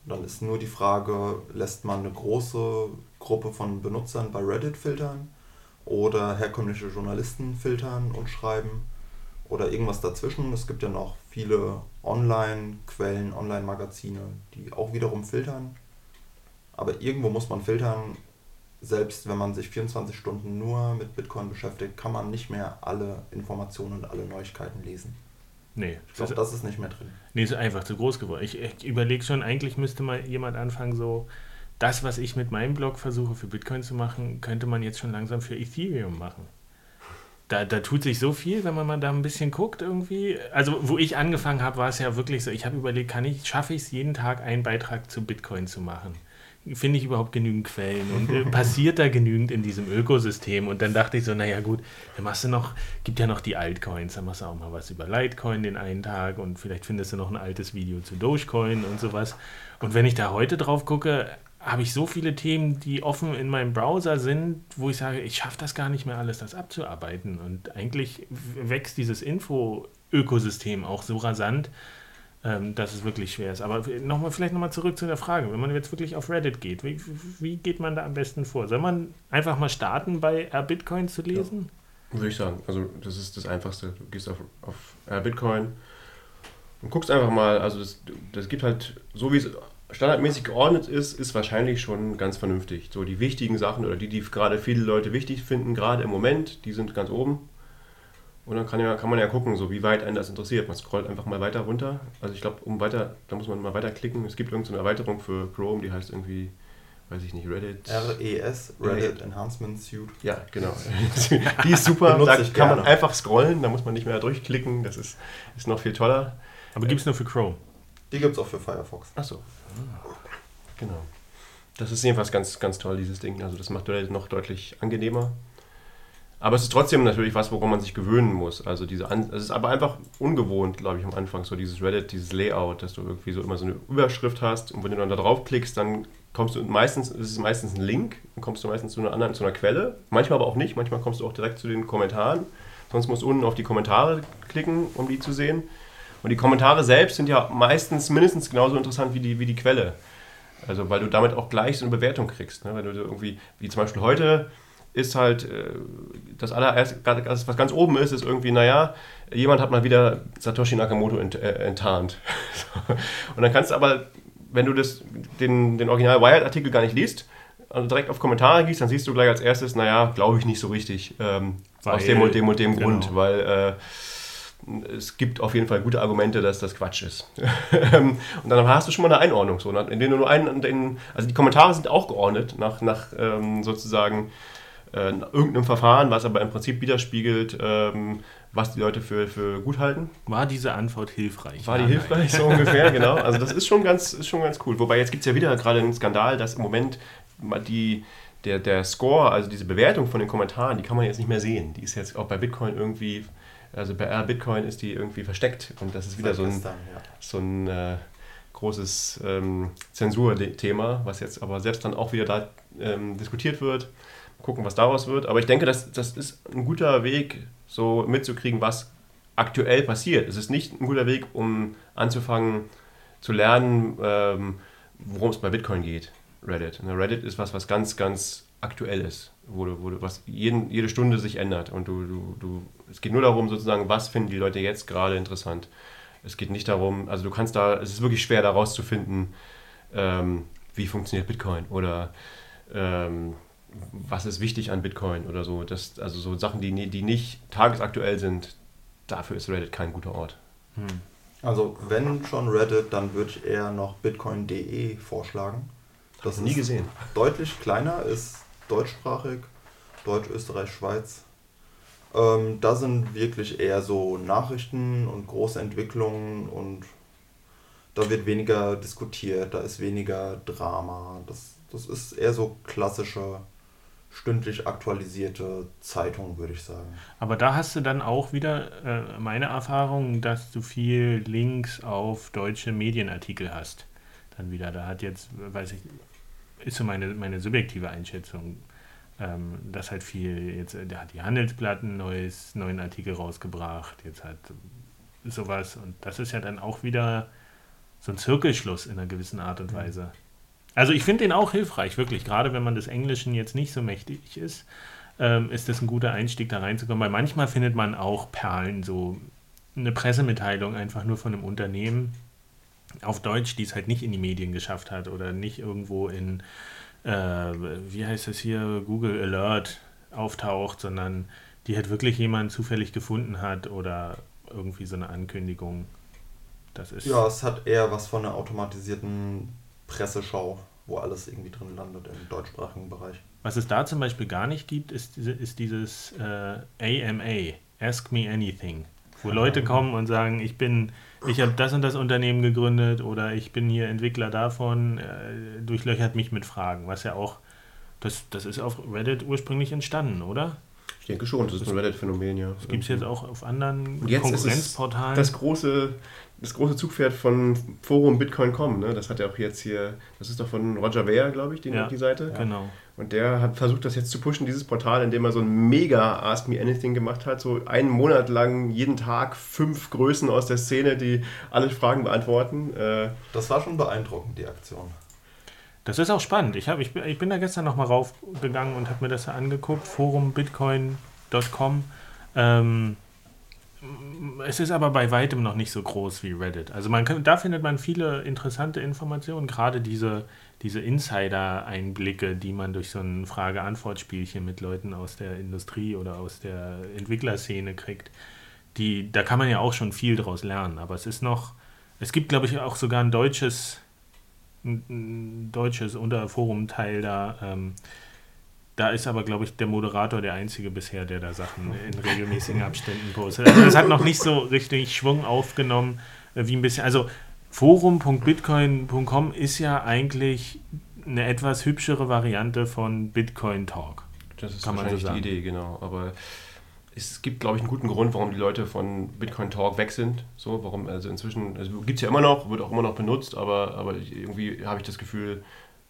Dann ist nur die Frage, lässt man eine große Gruppe von Benutzern bei Reddit filtern oder herkömmliche Journalisten filtern und schreiben oder irgendwas dazwischen. Es gibt ja noch viele Online-Quellen, Online-Magazine, die auch wiederum filtern. Aber irgendwo muss man filtern. Selbst wenn man sich 24 Stunden nur mit Bitcoin beschäftigt, kann man nicht mehr alle Informationen und alle Neuigkeiten lesen. Nee. Ich glaube, das ist nicht mehr drin. Nee, ist einfach zu groß geworden. Ich, ich überlege schon, eigentlich müsste mal jemand anfangen, so das, was ich mit meinem Blog versuche für Bitcoin zu machen, könnte man jetzt schon langsam für Ethereum machen. Da, da tut sich so viel, wenn man mal da ein bisschen guckt irgendwie. Also, wo ich angefangen habe, war es ja wirklich so, ich habe überlegt, kann ich, schaffe ich es jeden Tag einen Beitrag zu Bitcoin zu machen? Finde ich überhaupt genügend Quellen und äh, passiert da genügend in diesem Ökosystem? Und dann dachte ich so, naja gut, dann machst du noch, gibt ja noch die Altcoins, dann machst du auch mal was über Litecoin den einen Tag und vielleicht findest du noch ein altes Video zu Dogecoin und sowas. Und wenn ich da heute drauf gucke, habe ich so viele Themen, die offen in meinem Browser sind, wo ich sage, ich schaffe das gar nicht mehr alles, das abzuarbeiten. Und eigentlich wächst dieses Info-Ökosystem auch so rasant, ähm, dass es wirklich schwer ist. Aber noch mal, vielleicht nochmal zurück zu der Frage, wenn man jetzt wirklich auf Reddit geht, wie, wie geht man da am besten vor? Soll man einfach mal starten, bei Bitcoin zu lesen? Ja, würde ich sagen. Also das ist das Einfachste. Du gehst auf, auf Bitcoin und guckst einfach mal, also das, das gibt halt, so wie es standardmäßig geordnet ist, ist wahrscheinlich schon ganz vernünftig. So die wichtigen Sachen oder die, die gerade viele Leute wichtig finden, gerade im Moment, die sind ganz oben. Und dann kann, ja, kann man ja gucken, so wie weit einen das interessiert. Man scrollt einfach mal weiter runter. Also ich glaube, um weiter, da muss man mal weiter klicken. Es gibt irgendeine Erweiterung für Chrome, die heißt irgendwie, weiß ich nicht, Reddit. RES, Reddit Enhancement Suite. Ja, genau. die ist super. da kann gerne. man einfach scrollen, da muss man nicht mehr durchklicken. Das ist, ist noch viel toller. Aber gibt es nur für Chrome? Die gibt es auch für Firefox. Achso. Genau. Das ist jedenfalls ganz, ganz toll, dieses Ding. Also das macht Reddit noch deutlich angenehmer. Aber es ist trotzdem natürlich was, woran man sich gewöhnen muss. Also diese An es ist aber einfach ungewohnt, glaube ich, am Anfang, so dieses Reddit, dieses Layout, dass du irgendwie so immer so eine Überschrift hast und wenn du dann da draufklickst, dann kommst du meistens, es ist meistens ein Link, dann kommst du meistens zu einer anderen, zu einer Quelle. Manchmal aber auch nicht, manchmal kommst du auch direkt zu den Kommentaren. Sonst musst du unten auf die Kommentare klicken, um die zu sehen. Und die Kommentare selbst sind ja meistens mindestens genauso interessant wie die, wie die Quelle. Also weil du damit auch gleich so eine Bewertung kriegst. Ne? Weil du irgendwie, wie zum Beispiel heute, ist halt äh, das allererste, was ganz oben ist, ist irgendwie, naja, jemand hat mal wieder Satoshi Nakamoto ent, äh, enttarnt. und dann kannst du aber, wenn du das, den, den Original Wired-Artikel gar nicht liest, also direkt auf Kommentare gehst, dann siehst du gleich als erstes, naja, glaube ich nicht so richtig. Ähm, aus dem und dem und dem genau. Grund, weil äh, es gibt auf jeden Fall gute Argumente, dass das Quatsch ist. und dann hast du schon mal eine Einordnung, so, in denen du nur einen, den, also die Kommentare sind auch geordnet nach, nach ähm, sozusagen äh, irgendeinem Verfahren, was aber im Prinzip widerspiegelt, ähm, was die Leute für, für gut halten. War diese Antwort hilfreich? War die ja, hilfreich, so ungefähr, genau. Also das ist schon ganz, ist schon ganz cool. Wobei jetzt gibt es ja wieder gerade einen Skandal, dass im Moment die, der, der Score, also diese Bewertung von den Kommentaren, die kann man jetzt nicht mehr sehen. Die ist jetzt auch bei Bitcoin irgendwie, also bei R Bitcoin ist die irgendwie versteckt. Und das ist wieder so ein, so ein äh, großes ähm, Zensurthema, was jetzt aber selbst dann auch wieder da ähm, diskutiert wird gucken, was daraus wird. Aber ich denke, das, das ist ein guter Weg, so mitzukriegen, was aktuell passiert. Es ist nicht ein guter Weg, um anzufangen zu lernen, ähm, worum es bei Bitcoin geht. Reddit. Und Reddit ist was, was ganz, ganz aktuell ist, wo, wo was jeden, jede Stunde sich ändert. Und du, du, du, es geht nur darum, sozusagen, was finden die Leute jetzt gerade interessant. Es geht nicht darum, also du kannst da, es ist wirklich schwer, da rauszufinden, ähm, wie funktioniert Bitcoin oder ähm, was ist wichtig an Bitcoin oder so. Das, also so Sachen, die, die nicht tagesaktuell sind, dafür ist Reddit kein guter Ort. Hm. Also wenn schon Reddit, dann würde ich eher noch bitcoin.de vorschlagen. Das ist nie gesehen. Deutlich kleiner, ist deutschsprachig, Deutsch, Österreich, Schweiz. Ähm, da sind wirklich eher so Nachrichten und große Entwicklungen und da wird weniger diskutiert, da ist weniger Drama. Das, das ist eher so klassischer stündlich aktualisierte Zeitung, würde ich sagen. Aber da hast du dann auch wieder äh, meine Erfahrung, dass du viel Links auf deutsche Medienartikel hast. Dann wieder, da hat jetzt, weiß ich, ist so meine, meine subjektive Einschätzung, ähm, dass halt viel, jetzt, da hat die Handelsblatt einen neues, neuen Artikel rausgebracht, jetzt hat sowas und das ist ja dann auch wieder so ein Zirkelschluss in einer gewissen Art und mhm. Weise. Mhm. Also ich finde den auch hilfreich, wirklich. Gerade wenn man des Englischen jetzt nicht so mächtig ist, ähm, ist das ein guter Einstieg, da reinzukommen. Weil manchmal findet man auch Perlen, so eine Pressemitteilung einfach nur von einem Unternehmen auf Deutsch, die es halt nicht in die Medien geschafft hat oder nicht irgendwo in, äh, wie heißt das hier, Google Alert auftaucht, sondern die halt wirklich jemand zufällig gefunden hat oder irgendwie so eine Ankündigung. Das ist ja, es hat eher was von einer automatisierten Presseschau, wo alles irgendwie drin landet im deutschsprachigen Bereich. Was es da zum Beispiel gar nicht gibt, ist, ist dieses äh, AMA, Ask Me Anything, wo Leute kommen und sagen, ich bin, ich habe das und das Unternehmen gegründet oder ich bin hier Entwickler davon, äh, durchlöchert mich mit Fragen, was ja auch, das, das ist auf Reddit ursprünglich entstanden, oder? Ich denke schon, das ist ein Reddit-Phänomen, ja. Das gibt es jetzt auch auf anderen Konkurrenzportalen. das große das große Zugpferd von Forum Bitcoin.com, ne? das hat er auch jetzt hier, das ist doch von Roger Ver, glaube ich, die, ja, die Seite. Genau. Und der hat versucht, das jetzt zu pushen, dieses Portal, indem er so ein mega Ask Me Anything gemacht hat, so einen Monat lang jeden Tag fünf Größen aus der Szene, die alle Fragen beantworten. Äh, das war schon beeindruckend, die Aktion. Das ist auch spannend. Ich, hab, ich, bin, ich bin da gestern nochmal raufgegangen und habe mir das angeguckt, forumbitcoin.com. Ähm, es ist aber bei weitem noch nicht so groß wie Reddit. Also man kann, da findet man viele interessante Informationen, gerade diese, diese Insider-Einblicke, die man durch so ein Frage-Antwort-Spielchen mit Leuten aus der Industrie oder aus der Entwicklerszene kriegt. Die, da kann man ja auch schon viel daraus lernen, aber es ist noch, es gibt glaube ich auch sogar ein deutsches, ein, ein deutsches Unterforum-Teil da, ähm, da ist aber, glaube ich, der Moderator der Einzige bisher, der da Sachen in regelmäßigen Abständen postet. Also das hat noch nicht so richtig Schwung aufgenommen, äh, wie ein bisschen. Also forum.bitcoin.com ist ja eigentlich eine etwas hübschere Variante von Bitcoin Talk. Das ist kann wahrscheinlich so die Idee, genau. Aber es gibt, glaube ich, einen guten Grund, warum die Leute von Bitcoin Talk weg sind. So, warum, also inzwischen, also gibt es ja immer noch, wird auch immer noch benutzt, aber, aber irgendwie habe ich das Gefühl,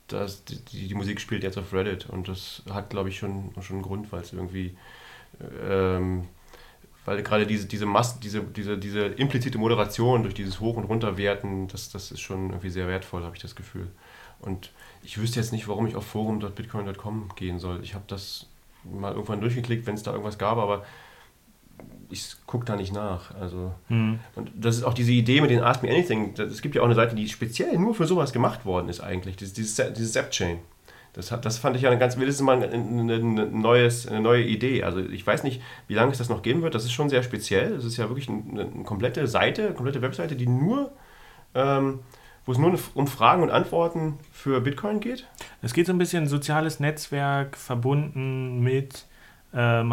das, die, die, Musik spielt jetzt auf Reddit und das hat, glaube ich, schon, schon einen Grund, weil es irgendwie, ähm, weil gerade diese, diese, Masse, diese, diese, diese implizite Moderation durch dieses Hoch- und Runterwerten, das, das ist schon irgendwie sehr wertvoll, habe ich das Gefühl. Und ich wüsste jetzt nicht, warum ich auf forum.bitcoin.com gehen soll. Ich habe das mal irgendwann durchgeklickt, wenn es da irgendwas gab, aber ich gucke da nicht nach. Also, hm. Und das ist auch diese Idee mit den Ask Me Anything. Es gibt ja auch eine Seite, die speziell nur für sowas gemacht worden ist eigentlich. Dieses, dieses, dieses Zap-Chain. Das, das fand ich ja eine ganz, das mal eine, eine, neues, eine neue Idee. Also ich weiß nicht, wie lange es das noch geben wird. Das ist schon sehr speziell. Das ist ja wirklich eine, eine komplette Seite, eine komplette Webseite, die nur, ähm, wo es nur um Fragen und Antworten für Bitcoin geht. Es geht so ein bisschen soziales Netzwerk verbunden mit äh,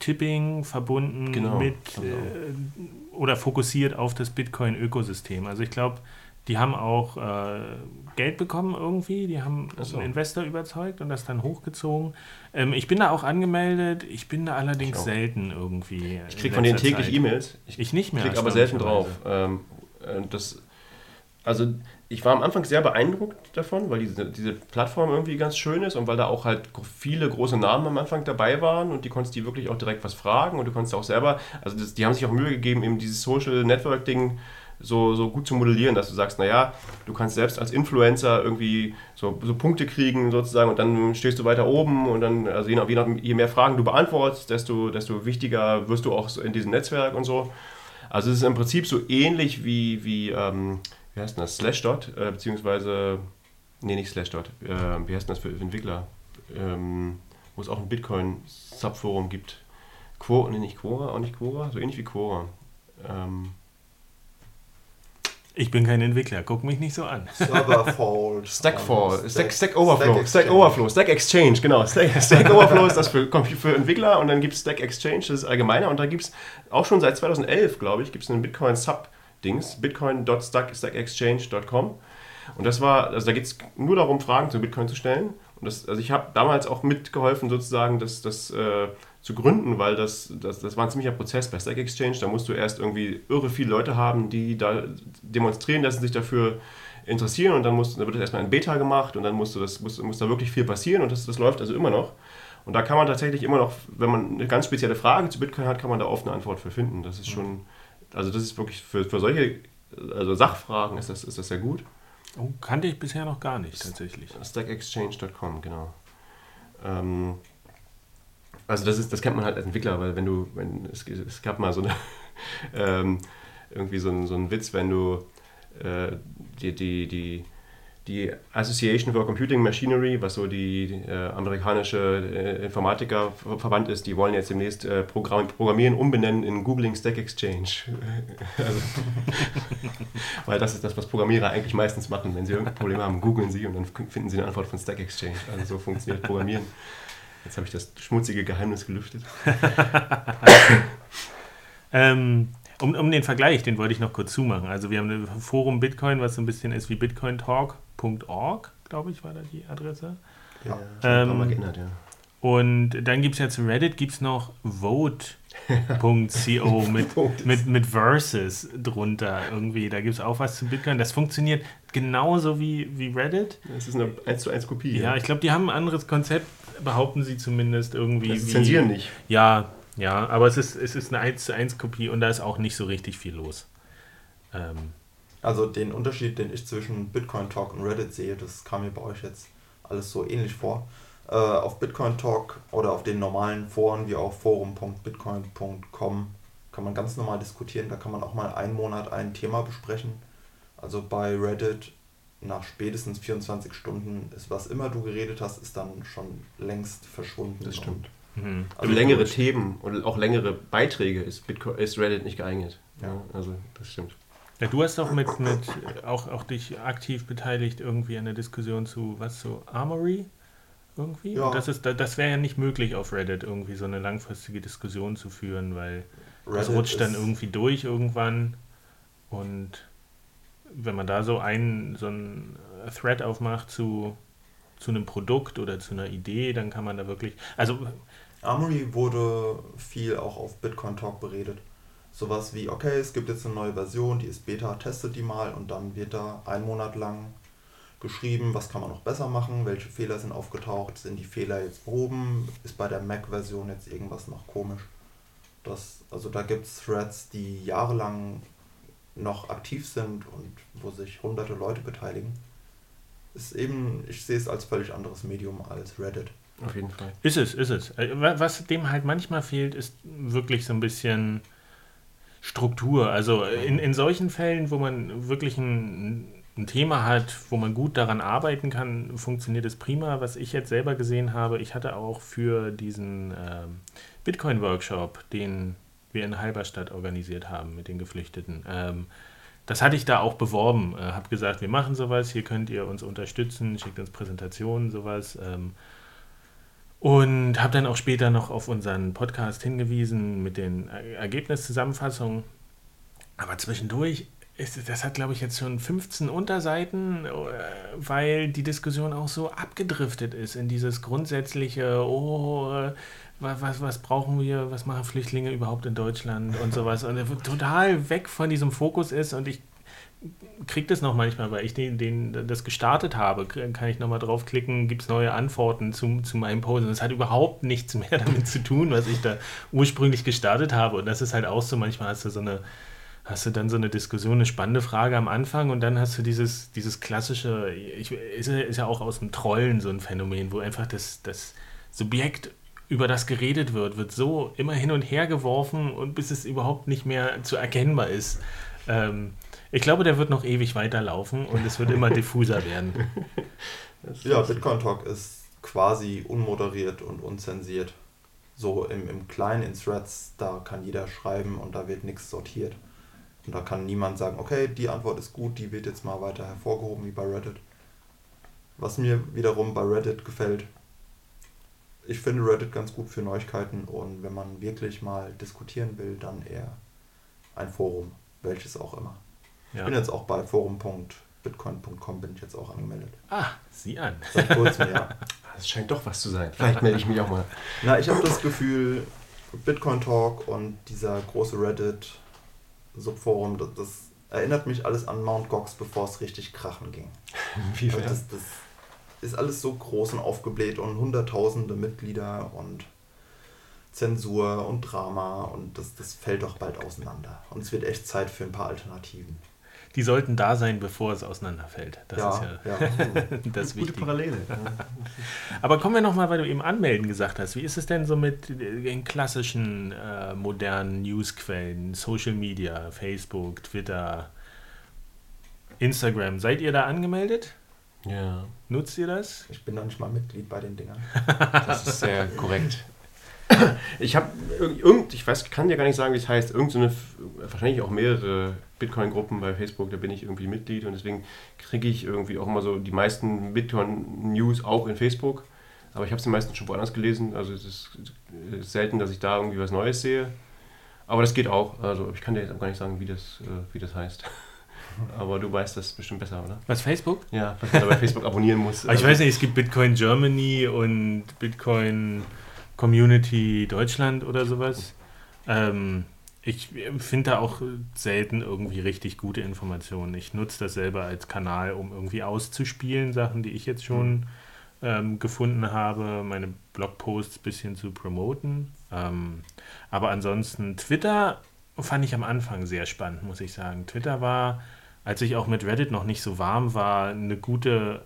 Micro-Tipping, verbunden genau, mit genau. Äh, oder fokussiert auf das Bitcoin-Ökosystem. Also ich glaube, die haben auch äh, Geld bekommen irgendwie, die haben so. einen Investor überzeugt und das dann hochgezogen. Ähm, ich bin da auch angemeldet, ich bin da allerdings selten irgendwie. Ich kriege von denen täglich E-Mails. Ich, ich, nicht mehr. Ich kriege aber selten drauf. Ähm, äh, das, also ich war am Anfang sehr beeindruckt davon, weil diese, diese Plattform irgendwie ganz schön ist und weil da auch halt viele große Namen am Anfang dabei waren und die konntest die wirklich auch direkt was fragen und du konntest auch selber, also das, die haben sich auch Mühe gegeben, eben dieses Social Network Ding so, so gut zu modellieren, dass du sagst, naja, du kannst selbst als Influencer irgendwie so, so Punkte kriegen sozusagen und dann stehst du weiter oben und dann, also je, nach, je, nach, je mehr Fragen du beantwortest, desto, desto wichtiger wirst du auch in diesem Netzwerk und so. Also es ist im Prinzip so ähnlich wie, wie, ähm, wie heißt das, Slashdot, äh, beziehungsweise, nee, nicht Slashdot, äh, wie heißt das für Entwickler, ähm, wo es auch ein Bitcoin-Subforum gibt. Quora, nee, nicht Quora, auch nicht Quora, so ähnlich wie Quora. Ähm, ich bin kein Entwickler, guck mich nicht so an. Serverfold. Stackfall, Stack, Stack Overflow, Stack, Stack, Overflow, Stack Exchange, genau. Stack, Stack Overflow ist das für, für Entwickler und dann gibt es Stack Exchange, das ist allgemeiner und da gibt es auch schon seit 2011, glaube ich, gibt es einen Bitcoin Sub-Dings, bitcoin.stackexchange.com und das war, also da geht es nur darum, Fragen zu Bitcoin zu stellen und das, also ich habe damals auch mitgeholfen sozusagen, dass das... Äh, zu gründen, weil das, das, das war ein ziemlicher Prozess bei Stack Exchange. Da musst du erst irgendwie irre viele Leute haben, die da demonstrieren, dass sie sich dafür interessieren und dann, musst, dann wird das erstmal in Beta gemacht und dann musst du das, muss, muss da wirklich viel passieren und das, das läuft also immer noch. Und da kann man tatsächlich immer noch, wenn man eine ganz spezielle Frage zu Bitcoin hat, kann man da oft eine Antwort für finden. Das ist schon, also das ist wirklich für, für solche also Sachfragen ist das, ist das sehr gut. Oh, kannte ich bisher noch gar nicht tatsächlich. Stackexchange.com, genau. Ähm, also das ist, das kennt man halt als Entwickler, weil wenn du, wenn, es, es gab mal so eine, ähm, irgendwie so ein, so Witz, wenn du äh, die, die, die, die Association for Computing Machinery, was so die äh, amerikanische äh, Informatikerverband ist, die wollen jetzt demnächst äh, Programm, Programmieren umbenennen in Googling Stack Exchange. also, weil das ist das, was Programmierer eigentlich meistens machen. Wenn sie irgendein Problem haben, googeln sie und dann finden sie eine Antwort von Stack Exchange. Also so funktioniert Programmieren. Jetzt habe ich das schmutzige Geheimnis gelüftet. ähm, um, um den Vergleich, den wollte ich noch kurz zumachen. Also wir haben ein Forum Bitcoin, was so ein bisschen ist wie bitcointalk.org, glaube ich, war da die Adresse. Ja, ähm, mal geändert, ja. Und dann gibt es ja zu Reddit gibt's noch vote.co mit, mit, mit Verses drunter irgendwie. Da gibt es auch was zu Bitcoin. Das funktioniert genauso wie, wie Reddit. Das ist eine 1 zu 1 Kopie. Ja, ja. ich glaube, die haben ein anderes Konzept behaupten sie zumindest irgendwie. Sie zensieren nicht. Ja, ja, aber es ist, es ist eine 1 zu 1 Kopie und da ist auch nicht so richtig viel los. Ähm. Also den Unterschied, den ich zwischen Bitcoin Talk und Reddit sehe, das kam mir bei euch jetzt alles so ähnlich vor. Äh, auf Bitcoin Talk oder auf den normalen Foren wie auf forum.bitcoin.com kann man ganz normal diskutieren. Da kann man auch mal einen Monat ein Thema besprechen. Also bei Reddit nach spätestens 24 Stunden ist, was immer du geredet hast, ist dann schon längst verschwunden. Das stimmt. Mhm. Also längere Themen und auch längere Beiträge ist, Bitcoin, ist Reddit nicht geeignet. Ja. Also das stimmt. Ja, du hast auch mit, mit auch, auch dich aktiv beteiligt irgendwie an der Diskussion zu was zu Armory irgendwie. Ja. Und das ist das wäre ja nicht möglich auf Reddit irgendwie so eine langfristige Diskussion zu führen, weil Reddit das rutscht dann irgendwie durch irgendwann und wenn man da so einen, so einen Thread aufmacht zu, zu einem Produkt oder zu einer Idee, dann kann man da wirklich. Also. Armory wurde viel auch auf Bitcoin Talk beredet. Sowas wie, okay, es gibt jetzt eine neue Version, die ist Beta, testet die mal und dann wird da einen Monat lang geschrieben, was kann man noch besser machen, welche Fehler sind aufgetaucht, sind die Fehler jetzt behoben, ist bei der Mac-Version jetzt irgendwas noch komisch. Das, also da gibt es Threads, die jahrelang noch aktiv sind und wo sich hunderte Leute beteiligen, ist eben, ich sehe es als völlig anderes Medium als Reddit. Auf jeden Fall. Ist es, ist es. Äh, was dem halt manchmal fehlt, ist wirklich so ein bisschen Struktur. Also in, in solchen Fällen, wo man wirklich ein, ein Thema hat, wo man gut daran arbeiten kann, funktioniert es prima. Was ich jetzt selber gesehen habe, ich hatte auch für diesen äh, Bitcoin-Workshop, den wir in Halberstadt organisiert haben mit den Geflüchteten, ähm, das hatte ich da auch beworben. Äh, habe gesagt, wir machen sowas, hier könnt ihr uns unterstützen, schickt uns Präsentationen, sowas. Ähm, und habe dann auch später noch auf unseren Podcast hingewiesen mit den Ergebniszusammenfassungen. Aber zwischendurch ist, das hat, glaube ich, jetzt schon 15 Unterseiten, äh, weil die Diskussion auch so abgedriftet ist in dieses grundsätzliche, oh, was, was, was brauchen wir, was machen Flüchtlinge überhaupt in Deutschland und sowas. Und total weg von diesem Fokus ist und ich kriege das noch manchmal, weil ich den, den, das gestartet habe, kann ich nochmal draufklicken, gibt es neue Antworten zu, zu meinem Post. Und das hat überhaupt nichts mehr damit zu tun, was ich da ursprünglich gestartet habe. Und das ist halt auch so, manchmal hast du so eine hast du dann so eine Diskussion, eine spannende Frage am Anfang und dann hast du dieses, dieses klassische, ich, ist, ist ja auch aus dem Trollen so ein Phänomen, wo einfach das, das Subjekt, über das geredet wird, wird so immer hin und her geworfen und bis es überhaupt nicht mehr zu erkennbar ist. Ähm, ich glaube, der wird noch ewig weiterlaufen und es wird immer diffuser werden. Ja, Bitcoin Talk ist quasi unmoderiert und unzensiert. So im, im Kleinen, in Threads, da kann jeder schreiben und da wird nichts sortiert. Und da kann niemand sagen, okay, die Antwort ist gut, die wird jetzt mal weiter hervorgehoben wie bei Reddit. Was mir wiederum bei Reddit gefällt, ich finde Reddit ganz gut für Neuigkeiten und wenn man wirklich mal diskutieren will, dann eher ein Forum, welches auch immer. Ja. Ich bin jetzt auch bei forum.bitcoin.com bin ich jetzt auch angemeldet. Ah, sieh an. Seit kurzem, ja. Das scheint doch was zu sein. Vielleicht melde ich mich auch mal. Na, ich habe das Gefühl, Bitcoin Talk und dieser große Reddit Subforum, das, das, erinnert mich alles an Mount Gox, bevor es richtig krachen ging. Wie also das, das ist alles so groß und aufgebläht und hunderttausende Mitglieder und Zensur und Drama und das, das fällt doch bald auseinander. Und es wird echt Zeit für ein paar Alternativen. Die sollten da sein, bevor es auseinanderfällt. Das ja, ist ja, ja. das Gute Wichtige. Parallele. Aber kommen wir nochmal, weil du eben anmelden gesagt hast. Wie ist es denn so mit den klassischen äh, modernen Newsquellen, Social Media, Facebook, Twitter, Instagram? Seid ihr da angemeldet? Ja. Nutzt ihr das? Ich bin noch nicht mal Mitglied bei den Dingern. das ist sehr korrekt. Ich habe irgend, ich weiß, kann ja gar nicht sagen, wie es heißt, irgendeine, wahrscheinlich auch mehrere Bitcoin-Gruppen bei Facebook, da bin ich irgendwie Mitglied und deswegen kriege ich irgendwie auch immer so die meisten Bitcoin-News auch in Facebook. Aber ich habe sie meistens schon woanders gelesen, also es ist selten, dass ich da irgendwie was Neues sehe. Aber das geht auch. Also ich kann dir jetzt auch gar nicht sagen, wie das, äh, wie das heißt. Aber du weißt das bestimmt besser, oder? Was, Facebook? Ja, was man bei Facebook abonnieren muss. Aber ich weiß nicht, es gibt Bitcoin Germany und Bitcoin Community Deutschland oder sowas. Ähm, ich finde da auch selten irgendwie richtig gute Informationen. Ich nutze das selber als Kanal, um irgendwie auszuspielen, Sachen, die ich jetzt schon mhm. ähm, gefunden habe, meine Blogposts ein bisschen zu promoten. Ähm, aber ansonsten Twitter fand ich am Anfang sehr spannend, muss ich sagen. Twitter war, als ich auch mit Reddit noch nicht so warm war, eine gute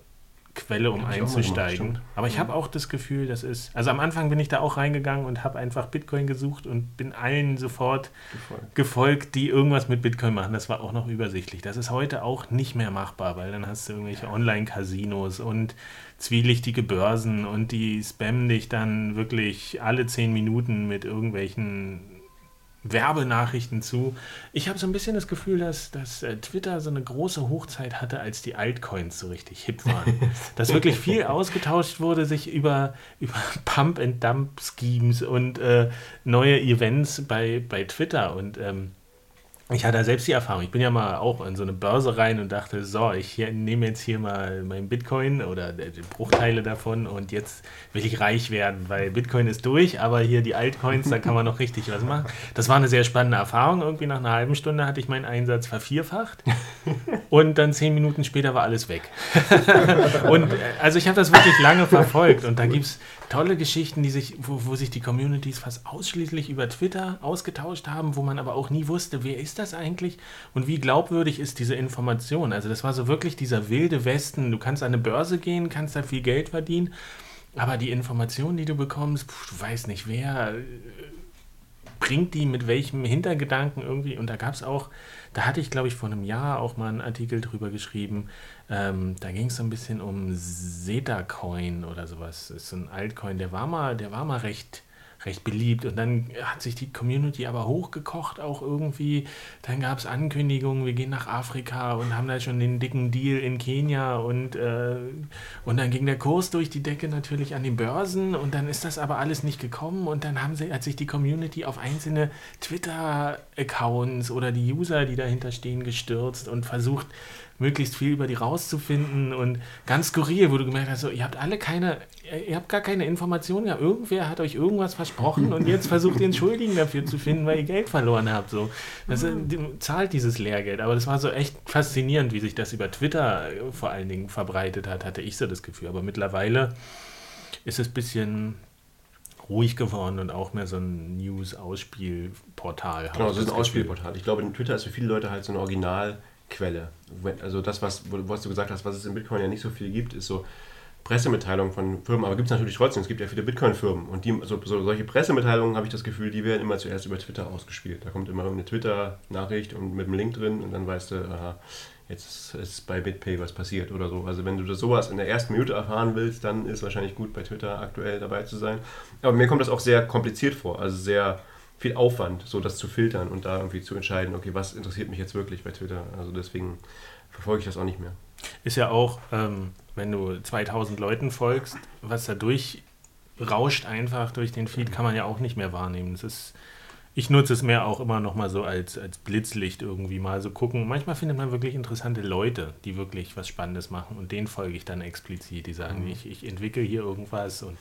Quelle, um einzusteigen. Aber ich habe auch das Gefühl, das ist. Also am Anfang bin ich da auch reingegangen und habe einfach Bitcoin gesucht und bin allen sofort gefolgt. gefolgt. die irgendwas mit Bitcoin machen. Das war auch noch übersichtlich. Das ist heute auch nicht mehr machbar, weil dann hast du irgendwelche Online-Casinos und zwielichtige Börsen und die spammen dich dann wirklich alle zehn Minuten mit irgendwelchen Werbenachrichten zu. Ich habe so ein bisschen das Gefühl, dass, dass äh, Twitter so eine große Hochzeit hatte, als die Altcoins so richtig hip waren. dass wirklich viel ausgetauscht wurde, sich über, über Pump-and-Dump-Schemes und äh, neue Events bei, bei Twitter. Und ähm, ich hatte selbst die Erfahrung. Ich bin ja mal auch in so eine Börse rein und dachte, so, ich nehme jetzt hier mal meinen Bitcoin oder die Bruchteile davon und jetzt will ich reich werden, weil Bitcoin ist durch, aber hier die Altcoins, da kann man noch richtig was machen. Das war eine sehr spannende Erfahrung. Irgendwie nach einer halben Stunde hatte ich meinen Einsatz vervierfacht und dann zehn Minuten später war alles weg. und äh, also ich habe das wirklich lange verfolgt und da gibt es tolle Geschichten, die sich, wo, wo sich die Communities fast ausschließlich über Twitter ausgetauscht haben, wo man aber auch nie wusste, wer ist das eigentlich und wie glaubwürdig ist diese Information. Also das war so wirklich dieser wilde Westen. Du kannst an eine Börse gehen, kannst da viel Geld verdienen, aber die Informationen, die du bekommst, pf, du weißt nicht wer bringt die mit welchem Hintergedanken irgendwie. Und da gab es auch, da hatte ich, glaube ich, vor einem Jahr auch mal einen Artikel drüber geschrieben. Ähm, da ging es so ein bisschen um Zeta-Coin oder sowas. Das ist so ein Altcoin, der war mal, der war mal recht recht beliebt. Und dann hat sich die Community aber hochgekocht auch irgendwie. Dann gab es Ankündigungen, wir gehen nach Afrika und haben da schon den dicken Deal in Kenia und, äh, und dann ging der Kurs durch die Decke natürlich an den Börsen und dann ist das aber alles nicht gekommen und dann haben sie, hat sich die Community auf einzelne Twitter-Accounts oder die User, die dahinter stehen, gestürzt und versucht, möglichst viel über die rauszufinden und ganz skurril, wo du gemerkt hast, so, ihr habt alle keine, ihr habt gar keine Informationen, ja, irgendwer hat euch irgendwas versprochen und jetzt versucht ihr einen Schuldigen dafür zu finden, weil ihr Geld verloren habt. So. Das mhm. zahlt dieses Lehrgeld. Aber das war so echt faszinierend, wie sich das über Twitter äh, vor allen Dingen verbreitet hat, hatte ich so das Gefühl. Aber mittlerweile ist es ein bisschen ruhig geworden und auch mehr so ein News-Ausspielportal. Genau, ist ein Ausspielportal. Ich glaube, Twitter ist für viele Leute halt so ein Original- Quelle. Also das, was, was du gesagt hast, was es in Bitcoin ja nicht so viel gibt, ist so Pressemitteilungen von Firmen, aber gibt es natürlich trotzdem. Es gibt ja viele Bitcoin-Firmen und die, so, so, solche Pressemitteilungen habe ich das Gefühl, die werden immer zuerst über Twitter ausgespielt. Da kommt immer eine Twitter-Nachricht und mit einem Link drin und dann weißt du, aha, jetzt ist bei BitPay was passiert oder so. Also wenn du das sowas in der ersten Minute erfahren willst, dann ist wahrscheinlich gut bei Twitter aktuell dabei zu sein. Aber mir kommt das auch sehr kompliziert vor, also sehr viel Aufwand, so das zu filtern und da irgendwie zu entscheiden, okay, was interessiert mich jetzt wirklich bei Twitter. Also deswegen verfolge ich das auch nicht mehr. Ist ja auch, ähm, wenn du 2000 Leuten folgst, was da durchrauscht einfach durch den Feed, kann man ja auch nicht mehr wahrnehmen. Das ist, ich nutze es mehr auch immer noch mal so als, als Blitzlicht irgendwie mal so gucken. Manchmal findet man wirklich interessante Leute, die wirklich was Spannendes machen und denen folge ich dann explizit. Die sagen, mhm. ich, ich entwickle hier irgendwas und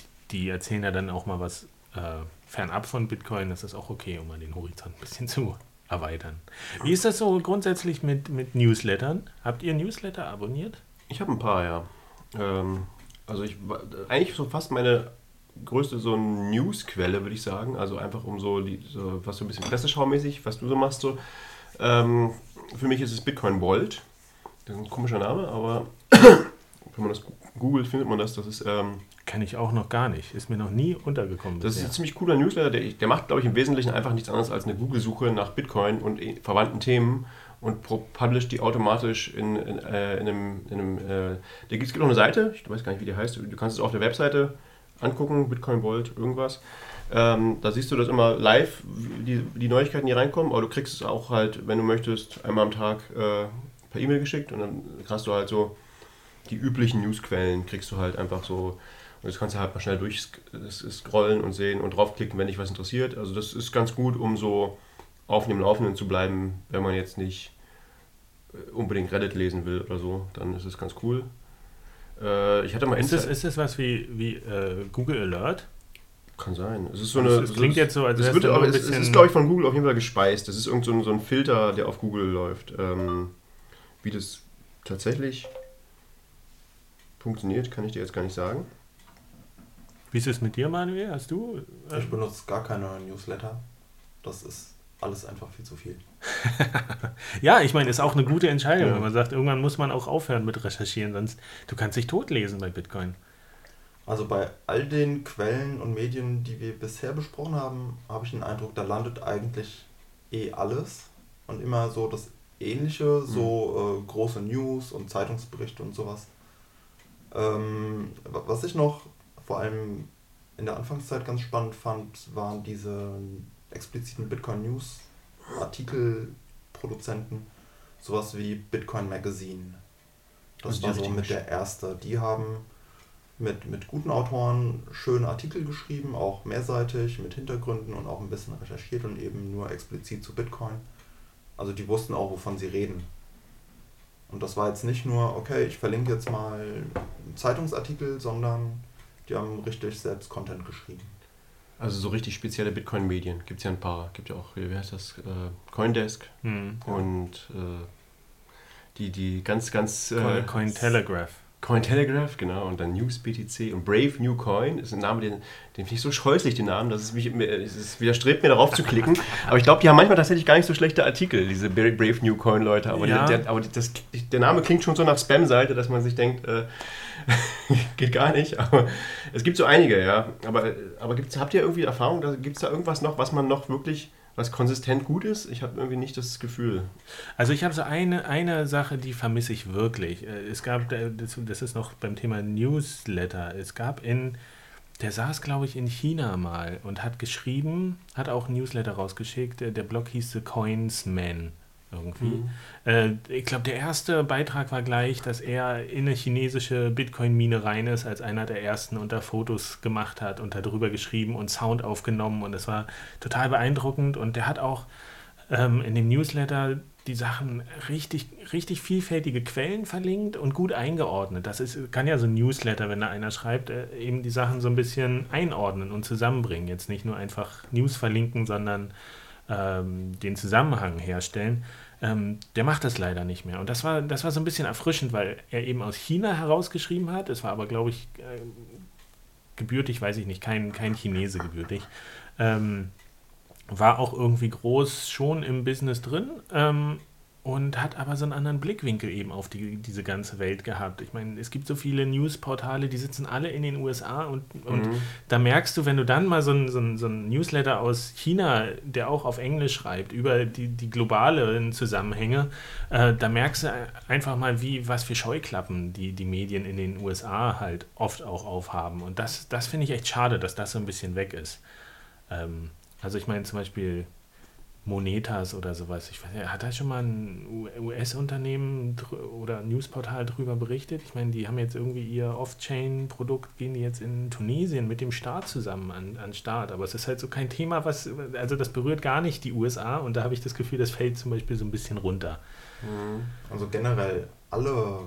die, die erzählen ja dann auch mal was äh, fernab von Bitcoin ist es auch okay, um mal den Horizont ein bisschen zu erweitern. Wie ist das so grundsätzlich mit, mit Newslettern? Habt ihr Newsletter abonniert? Ich habe ein paar, ja. Ähm, also ich eigentlich so fast meine größte so Newsquelle, würde ich sagen. Also einfach um so, die, so was so ein bisschen presseschaumäßig, was du so machst. So. Ähm, für mich ist es Bitcoin Vault. Das ist ein komischer Name, aber wenn man das googelt, findet man das. Das ist ähm, Kenne ich auch noch gar nicht. Ist mir noch nie untergekommen. Das bisher. ist ein ziemlich cooler Newsletter. Der, der macht, glaube ich, im Wesentlichen einfach nichts anderes als eine Google-Suche nach Bitcoin und e, verwandten Themen und publisht die automatisch in, in, äh, in einem. In einem äh, da gibt es noch eine Seite, ich weiß gar nicht, wie die heißt. Du kannst es auf der Webseite angucken, Bitcoin Vault, irgendwas. Ähm, da siehst du das immer live, die, die Neuigkeiten, die reinkommen, aber du kriegst es auch halt, wenn du möchtest, einmal am Tag äh, per E-Mail geschickt und dann hast du halt so die üblichen Newsquellen, kriegst du halt einfach so und das kannst du halt mal schnell durchscrollen und sehen und draufklicken, wenn dich was interessiert. Also das ist ganz gut, um so auf dem Laufenden zu bleiben, wenn man jetzt nicht äh, unbedingt Reddit lesen will oder so, dann ist es ganz cool. Äh, ich hatte mal ist, das, ist das was wie, wie äh, Google Alert? Kann sein. Es ist so eine. Es klingt jetzt so, als es auch, es, es ist, glaube ich, von Google auf jeden Fall gespeist. Das ist irgend so ein, so ein Filter, der auf Google läuft. Ähm, wie das tatsächlich funktioniert, kann ich dir jetzt gar nicht sagen. Wie ist es mit dir, Manuel? Hast du? Äh ich benutze gar keine Newsletter. Das ist alles einfach viel zu viel. ja, ich meine, ist auch eine gute Entscheidung, ja. wenn man sagt, irgendwann muss man auch aufhören mit recherchieren, sonst du kannst dich totlesen bei Bitcoin. Also bei all den Quellen und Medien, die wir bisher besprochen haben, habe ich den Eindruck, da landet eigentlich eh alles und immer so das Ähnliche, so mhm. äh, große News und Zeitungsberichte und sowas. Ähm, was ich noch vor allem in der Anfangszeit ganz spannend fand, waren diese expliziten Bitcoin News Artikelproduzenten, sowas wie Bitcoin Magazine. Das war so mit der erste. Die haben mit, mit guten Autoren schöne Artikel geschrieben, auch mehrseitig, mit Hintergründen und auch ein bisschen recherchiert und eben nur explizit zu Bitcoin. Also die wussten auch, wovon sie reden. Und das war jetzt nicht nur, okay, ich verlinke jetzt mal einen Zeitungsartikel, sondern die haben richtig selbst Content geschrieben. Also so richtig spezielle Bitcoin-Medien gibt es ja ein paar. Gibt ja auch, wie heißt das, äh, Coindesk hm. und äh, die, die ganz, ganz... Äh, Cointelegraph. Cointelegraph, genau, und dann NewsBTC und Brave New Coin ist ein Name, den, den finde ich so scheußlich, den Namen, dass es mich es widerstrebt, mir darauf zu klicken. Aber ich glaube, die haben manchmal tatsächlich gar nicht so schlechte Artikel, diese Brave New Coin Leute. Aber, ja. der, der, aber das, der Name klingt schon so nach Spam-Seite, dass man sich denkt, äh, geht gar nicht. Aber es gibt so einige, ja. Aber, aber gibt's, habt ihr irgendwie Erfahrung, gibt es da irgendwas noch, was man noch wirklich was konsistent gut ist? Ich habe irgendwie nicht das Gefühl. Also ich habe so eine, eine Sache, die vermisse ich wirklich. Äh, es gab, äh, das ist noch beim Thema Newsletter, es gab in, der saß glaube ich in China mal und hat geschrieben, hat auch ein Newsletter rausgeschickt, der Blog hieß The Coins Man irgendwie. Mhm. Äh, ich glaube, der erste Beitrag war gleich, dass er in eine chinesische Bitcoin-Mine rein ist, als einer der ersten und da Fotos gemacht hat und darüber geschrieben und Sound aufgenommen und das war total beeindruckend und der hat auch ähm, in dem Newsletter die Sachen richtig, richtig vielfältige Quellen verlinkt und gut eingeordnet. Das ist, kann ja so ein Newsletter, wenn da einer schreibt, äh, eben die Sachen so ein bisschen einordnen und zusammenbringen. Jetzt nicht nur einfach News verlinken, sondern ähm, den Zusammenhang herstellen. Ähm, der macht das leider nicht mehr. Und das war, das war so ein bisschen erfrischend, weil er eben aus China herausgeschrieben hat. Es war aber, glaube ich, äh, gebürtig, weiß ich nicht, kein, kein Chinese gebürtig. Ähm, war auch irgendwie groß schon im Business drin. Ähm, und hat aber so einen anderen Blickwinkel eben auf die, diese ganze Welt gehabt. Ich meine, es gibt so viele Newsportale, die sitzen alle in den USA und, und mhm. da merkst du, wenn du dann mal so einen so so ein Newsletter aus China, der auch auf Englisch schreibt, über die, die globalen Zusammenhänge, äh, da merkst du einfach mal, wie, was für Scheuklappen die, die Medien in den USA halt oft auch aufhaben. Und das, das finde ich echt schade, dass das so ein bisschen weg ist. Ähm, also ich meine zum Beispiel Monetas oder sowas. Ich weiß, hat da schon mal ein US-Unternehmen oder Newsportal drüber berichtet? Ich meine, die haben jetzt irgendwie ihr Off-Chain-Produkt, gehen die jetzt in Tunesien mit dem Staat zusammen an, an Start. Aber es ist halt so kein Thema, was, also das berührt gar nicht die USA und da habe ich das Gefühl, das fällt zum Beispiel so ein bisschen runter. Mhm. Also generell alle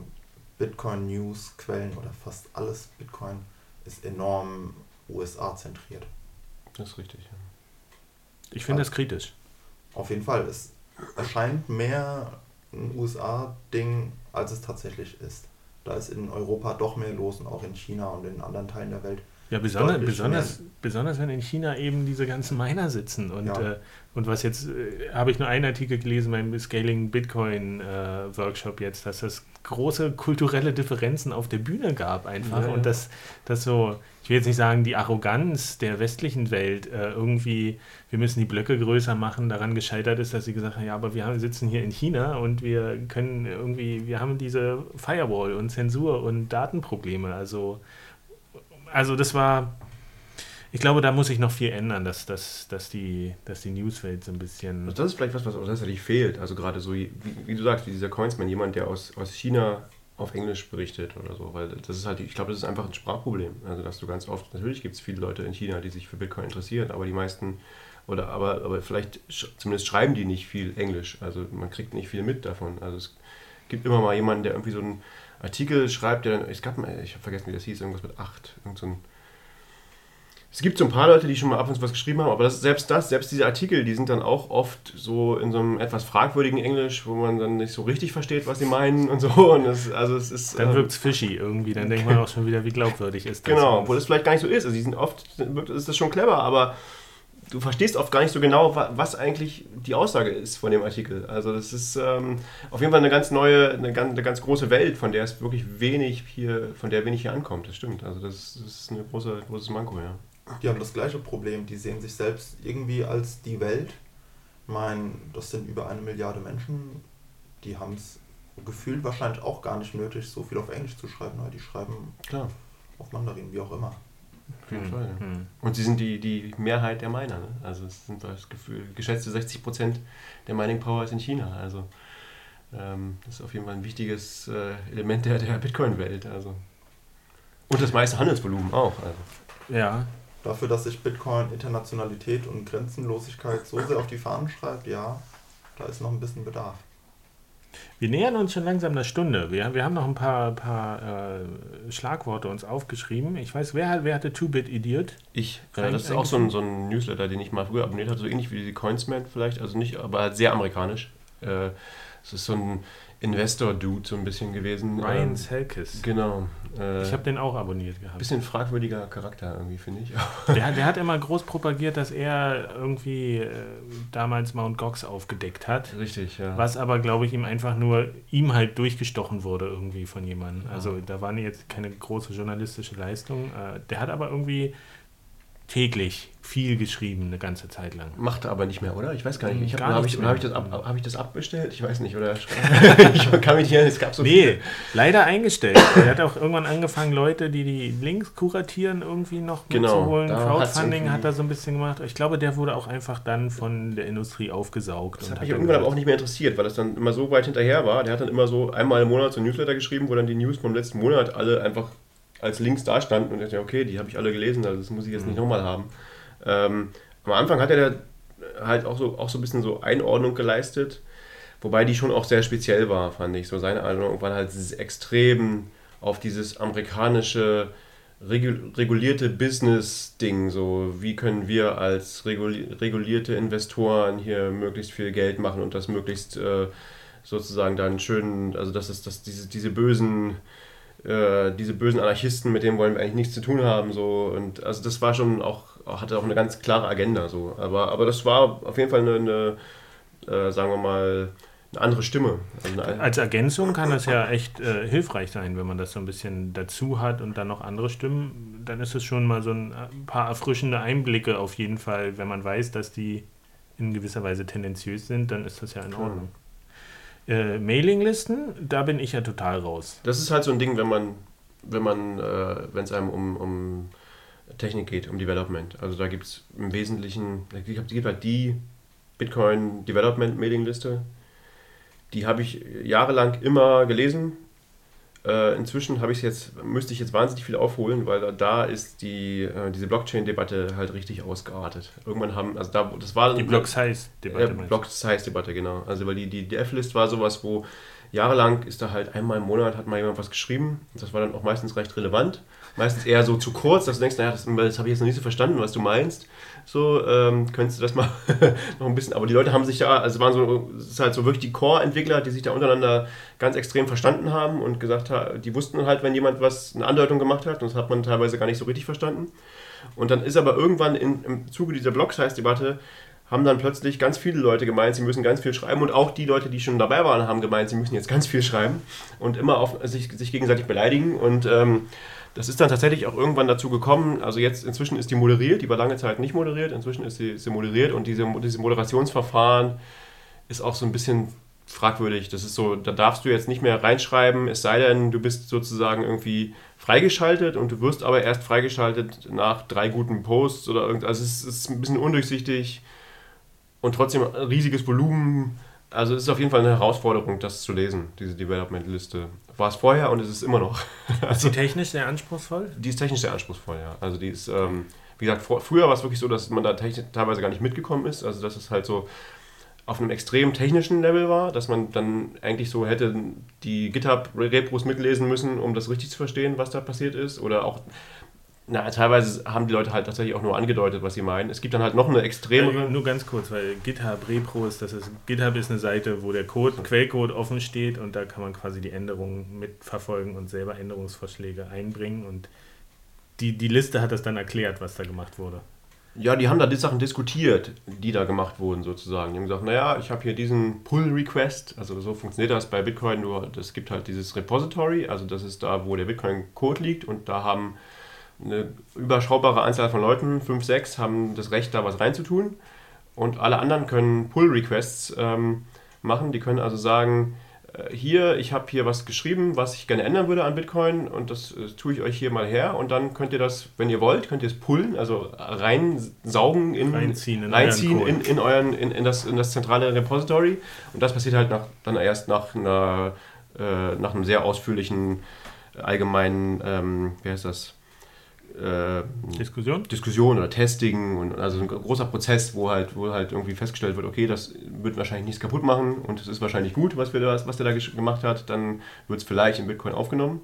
Bitcoin-News-Quellen oder fast alles Bitcoin ist enorm USA-zentriert. Das ist richtig, ja. Ich finde das kritisch. Auf jeden Fall. Es erscheint mehr ein USA-Ding, als es tatsächlich ist. Da ist in Europa doch mehr los und auch in China und in anderen Teilen der Welt. Ja, besonders, besonders, besonders wenn in China eben diese ganzen Miner sitzen. Und, ja. äh, und was jetzt, äh, habe ich nur einen Artikel gelesen beim Scaling Bitcoin äh, Workshop jetzt, dass es große kulturelle Differenzen auf der Bühne gab einfach. Ja, und dass das so, ich will jetzt nicht sagen, die Arroganz der westlichen Welt äh, irgendwie, wir müssen die Blöcke größer machen, daran gescheitert ist, dass sie gesagt haben, ja, aber wir haben, sitzen hier in China und wir können irgendwie, wir haben diese Firewall und Zensur und Datenprobleme. Also also das war, ich glaube, da muss sich noch viel ändern, dass, dass, dass, die, dass die Newswelt so ein bisschen. Also das ist vielleicht was, was tatsächlich fehlt. Also gerade so, wie, wie, du sagst, wie dieser Coinsman, jemand, der aus, aus China auf Englisch berichtet oder so, weil das ist halt, ich glaube, das ist einfach ein Sprachproblem. Also dass du ganz oft, natürlich gibt es viele Leute in China, die sich für Bitcoin interessieren, aber die meisten, oder aber, aber vielleicht zumindest schreiben die nicht viel Englisch. Also man kriegt nicht viel mit davon. Also es gibt immer mal jemanden, der irgendwie so ein Artikel schreibt, der dann, es gab, ich habe vergessen, wie das hieß, irgendwas mit 8. Irgend so ein, es gibt so ein paar Leute, die schon mal ab und zu was geschrieben haben, aber das, selbst das, selbst diese Artikel, die sind dann auch oft so in so einem etwas fragwürdigen Englisch, wo man dann nicht so richtig versteht, was sie meinen und so. Und das, also es ist, dann wirkt es fishy irgendwie, dann denkt man auch schon wieder, wie glaubwürdig ist das. Genau, obwohl das vielleicht gar nicht so ist. Also die sind oft, ist das schon clever, aber du verstehst oft gar nicht so genau, was eigentlich die Aussage ist von dem Artikel. Also das ist ähm, auf jeden Fall eine ganz neue, eine ganz, eine ganz, große Welt, von der es wirklich wenig hier, von der wenig hier ankommt. Das stimmt. Also das, das ist ein große, großes Manko, ja. Die haben das gleiche Problem. Die sehen sich selbst irgendwie als die Welt. Ich meine, das sind über eine Milliarde Menschen. Die haben es gefühlt wahrscheinlich auch gar nicht nötig, so viel auf Englisch zu schreiben. Die schreiben Klar. auf Mandarin, wie auch immer. Auf jeden hm. Fall. Ja. Hm. Und sie sind die, die Mehrheit der Miner. Ne? Also es sind das Gefühl, geschätzte 60 Prozent der Mining Power ist in China. Also ähm, das ist auf jeden Fall ein wichtiges äh, Element der, der Bitcoin-Welt. Also. Und das meiste Handelsvolumen auch. Also. Ja. Dafür, dass sich Bitcoin Internationalität und Grenzenlosigkeit so sehr auf die Fahnen schreibt, ja, da ist noch ein bisschen Bedarf. Wir nähern uns schon langsam einer Stunde. Wir, wir haben noch ein paar, paar äh, Schlagworte uns aufgeschrieben. Ich weiß, wer, wer hatte Two-Bit-Idiot? Ich. Ja, das ist auch so ein, so ein Newsletter, den ich mal früher abonniert habe, so ähnlich wie die Coinsman vielleicht, also nicht, aber halt sehr amerikanisch. Äh, es ist so ein, Investor-Dude so ein bisschen gewesen. Ryan ähm, Selkis. Genau. Äh, ich habe den auch abonniert gehabt. Bisschen fragwürdiger Charakter irgendwie, finde ich. der, der, hat immer groß propagiert, dass er irgendwie äh, damals Mount Gox aufgedeckt hat. Richtig, ja. Was aber, glaube ich, ihm einfach nur, ihm halt durchgestochen wurde irgendwie von jemandem. Ja. Also da war jetzt keine große journalistische Leistung. Äh, der hat aber irgendwie täglich viel geschrieben, eine ganze Zeit lang. Macht er aber nicht mehr, oder? Ich weiß gar nicht. Ich habe hab ich, hab ich, das ab, hab ich das abbestellt? Ich weiß nicht, oder? ich kann mich nicht es gab so Nee, viele. leider eingestellt. Er hat auch irgendwann angefangen, Leute, die die Links kuratieren, irgendwie noch genau, mitzuholen. Crowdfunding hat er so ein bisschen gemacht. Ich glaube, der wurde auch einfach dann von der Industrie aufgesaugt. Das hat mich irgendwann aber auch nicht mehr interessiert, weil das dann immer so weit hinterher war. Der hat dann immer so einmal im Monat so ein Newsletter geschrieben, wo dann die News vom letzten Monat alle einfach als Links da standen und ich dachte, okay, die habe ich alle gelesen, also das muss ich jetzt nicht mhm. nochmal haben. Ähm, am Anfang hat er halt auch so, auch so ein bisschen so Einordnung geleistet, wobei die schon auch sehr speziell war, fand ich. So seine Einordnung war halt extrem auf dieses amerikanische regulierte Business-Ding, so wie können wir als regulierte Investoren hier möglichst viel Geld machen und das möglichst äh, sozusagen dann schön, also dass es dass diese, diese bösen äh, diese bösen Anarchisten, mit denen wollen wir eigentlich nichts zu tun haben. So. Und also das war schon auch, hatte auch eine ganz klare Agenda. So. Aber, aber das war auf jeden Fall eine, eine äh, sagen wir mal, eine andere Stimme. Also eine Als Ergänzung kann das ja echt äh, hilfreich sein, wenn man das so ein bisschen dazu hat und dann noch andere Stimmen. Dann ist es schon mal so ein, ein paar erfrischende Einblicke auf jeden Fall, wenn man weiß, dass die in gewisser Weise tendenziös sind, dann ist das ja in Ordnung äh, Mailinglisten, da bin ich ja total raus. Das ist halt so ein Ding, wenn man, wenn man, äh, wenn es einem um, um Technik geht, um Development. Also da gibt es im Wesentlichen, es gibt halt die Bitcoin Development Mailingliste. Die habe ich jahrelang immer gelesen, äh, inzwischen habe ich jetzt, müsste ich jetzt wahnsinnig viel aufholen, weil da ist die, äh, diese Blockchain-Debatte halt richtig ausgeartet. Irgendwann haben, also da, das war... Die Block-Size-Debatte. Äh, Block-Size-Debatte, genau. Also weil die, die, die F-List war sowas, wo jahrelang ist da halt einmal im Monat hat mal jemand was geschrieben. Das war dann auch meistens recht relevant. Meistens eher so zu kurz, dass du denkst, naja, das, das habe ich jetzt noch nicht so verstanden, was du meinst. So, ähm, könntest du das mal noch ein bisschen. Aber die Leute haben sich da, also waren so, es ist halt so wirklich die Core-Entwickler, die sich da untereinander ganz extrem verstanden haben und gesagt haben, die wussten halt, wenn jemand was, eine Andeutung gemacht hat, und das hat man teilweise gar nicht so richtig verstanden. Und dann ist aber irgendwann in, im Zuge dieser Block-Size-Debatte haben dann plötzlich ganz viele Leute gemeint, sie müssen ganz viel schreiben und auch die Leute, die schon dabei waren, haben gemeint, sie müssen jetzt ganz viel schreiben und immer auf sich, sich gegenseitig beleidigen und ähm, das ist dann tatsächlich auch irgendwann dazu gekommen, also jetzt inzwischen ist die moderiert, die war lange Zeit nicht moderiert, inzwischen ist sie, sie moderiert und diese, diese Moderationsverfahren ist auch so ein bisschen fragwürdig. Das ist so, da darfst du jetzt nicht mehr reinschreiben, es sei denn, du bist sozusagen irgendwie freigeschaltet und du wirst aber erst freigeschaltet nach drei guten Posts oder irgendwas. Also es ist ein bisschen undurchsichtig und trotzdem ein riesiges Volumen. Also es ist auf jeden Fall eine Herausforderung, das zu lesen, diese Development-Liste. War es vorher und es ist immer noch. ist die technisch sehr anspruchsvoll? Die ist technisch sehr anspruchsvoll, ja. Also die ist, ähm, wie gesagt, vor, früher war es wirklich so, dass man da teilweise gar nicht mitgekommen ist. Also dass es halt so auf einem extrem technischen Level war, dass man dann eigentlich so hätte die GitHub-Repros mitlesen müssen, um das richtig zu verstehen, was da passiert ist. Oder auch na, teilweise haben die Leute halt tatsächlich auch nur angedeutet, was sie meinen. Es gibt dann halt noch eine extremere. Ja, nur ganz kurz, weil GitHub Repros, das ist GitHub ist eine Seite, wo der Code, Quellcode offen steht und da kann man quasi die Änderungen mitverfolgen und selber Änderungsvorschläge einbringen und die, die Liste hat das dann erklärt, was da gemacht wurde. Ja, die haben da die Sachen diskutiert, die da gemacht wurden sozusagen. Die haben gesagt, naja, ich habe hier diesen Pull-Request, also so funktioniert das bei Bitcoin, nur es gibt halt dieses Repository, also das ist da, wo der Bitcoin-Code liegt und da haben eine überschaubare Anzahl von Leuten, 5, 6, haben das Recht, da was reinzutun. Und alle anderen können Pull-Requests ähm, machen. Die können also sagen, äh, hier, ich habe hier was geschrieben, was ich gerne ändern würde an Bitcoin und das äh, tue ich euch hier mal her. Und dann könnt ihr das, wenn ihr wollt, könnt ihr es pullen, also reinsaugen, in, reinziehen, in, reinziehen in, in, euren, in, in, das, in das zentrale Repository. Und das passiert halt nach, dann erst nach, einer, äh, nach einem sehr ausführlichen allgemeinen, ähm, wie heißt das? Äh, Diskussion? Diskussion oder Testing und also ein großer Prozess, wo halt, wo halt irgendwie festgestellt wird, okay, das wird wahrscheinlich nichts kaputt machen und es ist wahrscheinlich gut, was, wir da, was der da gemacht hat, dann wird es vielleicht in Bitcoin aufgenommen.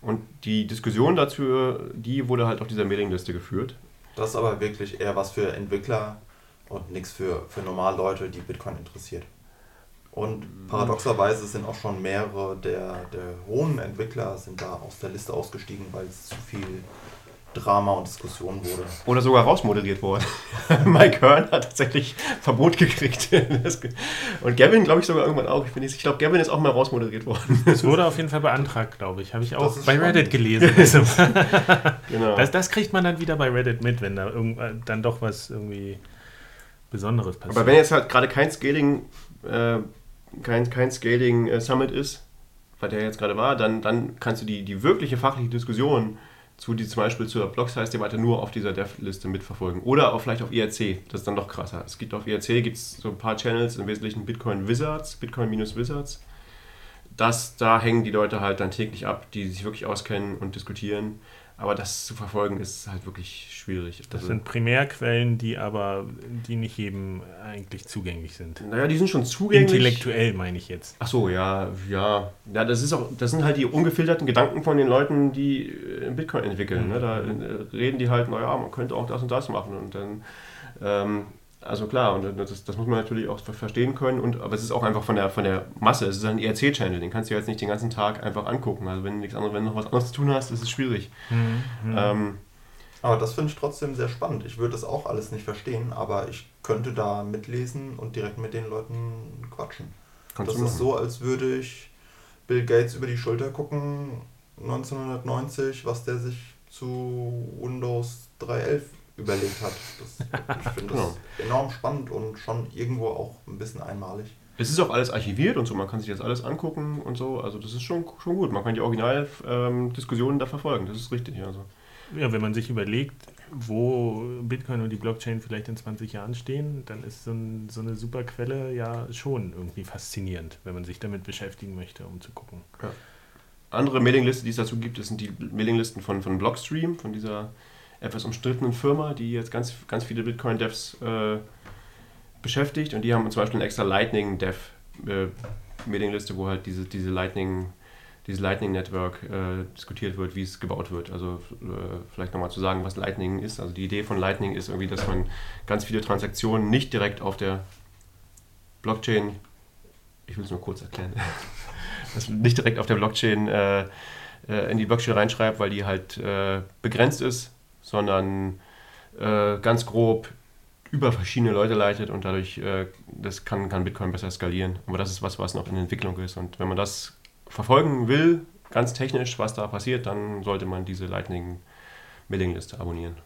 Und die Diskussion dazu, die wurde halt auf dieser Mailingliste geführt. Das ist aber wirklich eher was für Entwickler und nichts für, für normale Leute, die Bitcoin interessiert. Und paradoxerweise sind auch schon mehrere der, der hohen Entwickler sind da aus der Liste ausgestiegen, weil es zu viel Drama und Diskussion wurde. Oder sogar rausmoderiert worden. Mike Hearn hat tatsächlich Verbot gekriegt. und Gavin, glaube ich, sogar irgendwann auch. Ich, ich glaube, Gavin ist auch mal rausmoderiert worden. Das wurde auf jeden Fall beantragt, glaube ich. Habe ich auch bei Reddit gelesen. genau. das, das, kriegt man dann wieder bei Reddit mit, wenn da dann doch was irgendwie Besonderes passiert. Aber wenn jetzt halt gerade kein Scaling, äh, kein, kein Scaling äh, Summit ist, weil der jetzt gerade war, dann, dann kannst du die, die wirkliche fachliche Diskussion zu die zum Beispiel zur Block-Size-Debatte nur auf dieser Dev-Liste mitverfolgen. Oder auch vielleicht auf IRC, das ist dann noch krasser. Es gibt auf IRC gibt's so ein paar Channels, im Wesentlichen Bitcoin Wizards, Bitcoin-Wizards. Das, da hängen die Leute halt dann täglich ab, die sich wirklich auskennen und diskutieren. Aber das zu verfolgen ist halt wirklich schwierig. Das also, sind Primärquellen, die aber, die nicht jedem eigentlich zugänglich sind. Naja, die sind schon zugänglich. Intellektuell meine ich jetzt. Ach so, ja, ja. Ja, das ist auch, das sind halt die ungefilterten Gedanken von den Leuten, die äh, Bitcoin entwickeln. Mhm. Ne? Da äh, reden die halt, naja, man könnte auch das und das machen. Und dann ähm, also klar, und das, das, muss man natürlich auch verstehen können. Und, aber es ist auch einfach von der, von der Masse. Es ist ein ERC-Channel, den kannst du jetzt nicht den ganzen Tag einfach angucken. Also wenn, nichts anderes, wenn du noch was anderes zu tun hast, ist es schwierig. Mhm. mhm. Ähm, aber das finde ich trotzdem sehr spannend. Ich würde das auch alles nicht verstehen, aber ich könnte da mitlesen und direkt mit den Leuten quatschen. Kannst das ist so, als würde ich Bill Gates über die Schulter gucken, 1990, was der sich zu Windows 3.11 überlegt hat. Das, ich finde das enorm spannend und schon irgendwo auch ein bisschen einmalig. Es ist auch alles archiviert und so, man kann sich jetzt alles angucken und so. Also das ist schon, schon gut. Man kann die Originaldiskussionen ähm, da verfolgen, das ist richtig. Also. Ja, wenn man sich überlegt, wo Bitcoin und die Blockchain vielleicht in 20 Jahren stehen, dann ist so, ein, so eine super Quelle ja schon irgendwie faszinierend, wenn man sich damit beschäftigen möchte, um zu gucken. Ja. Andere Mailingliste, die es dazu gibt, das sind die Mailinglisten von, von Blockstream, von dieser etwas umstrittenen Firma, die jetzt ganz, ganz viele Bitcoin-Devs äh, beschäftigt und die haben zum Beispiel eine extra Lightning-Dev äh, wo halt diese, diese Lightning, dieses Lightning Network äh, diskutiert wird, wie es gebaut wird. Also äh, vielleicht nochmal zu sagen, was Lightning ist. Also die Idee von Lightning ist irgendwie, dass man ganz viele Transaktionen nicht direkt auf der Blockchain, ich will es nur kurz erklären, dass man nicht direkt auf der Blockchain äh, äh, in die Blockchain reinschreibt, weil die halt begrenzt ist sondern äh, ganz grob über verschiedene Leute leitet und dadurch äh, das kann, kann Bitcoin besser skalieren. Aber das ist was, was noch in Entwicklung ist. Und wenn man das verfolgen will, ganz technisch, was da passiert, dann sollte man diese Lightning Mailing Liste abonnieren.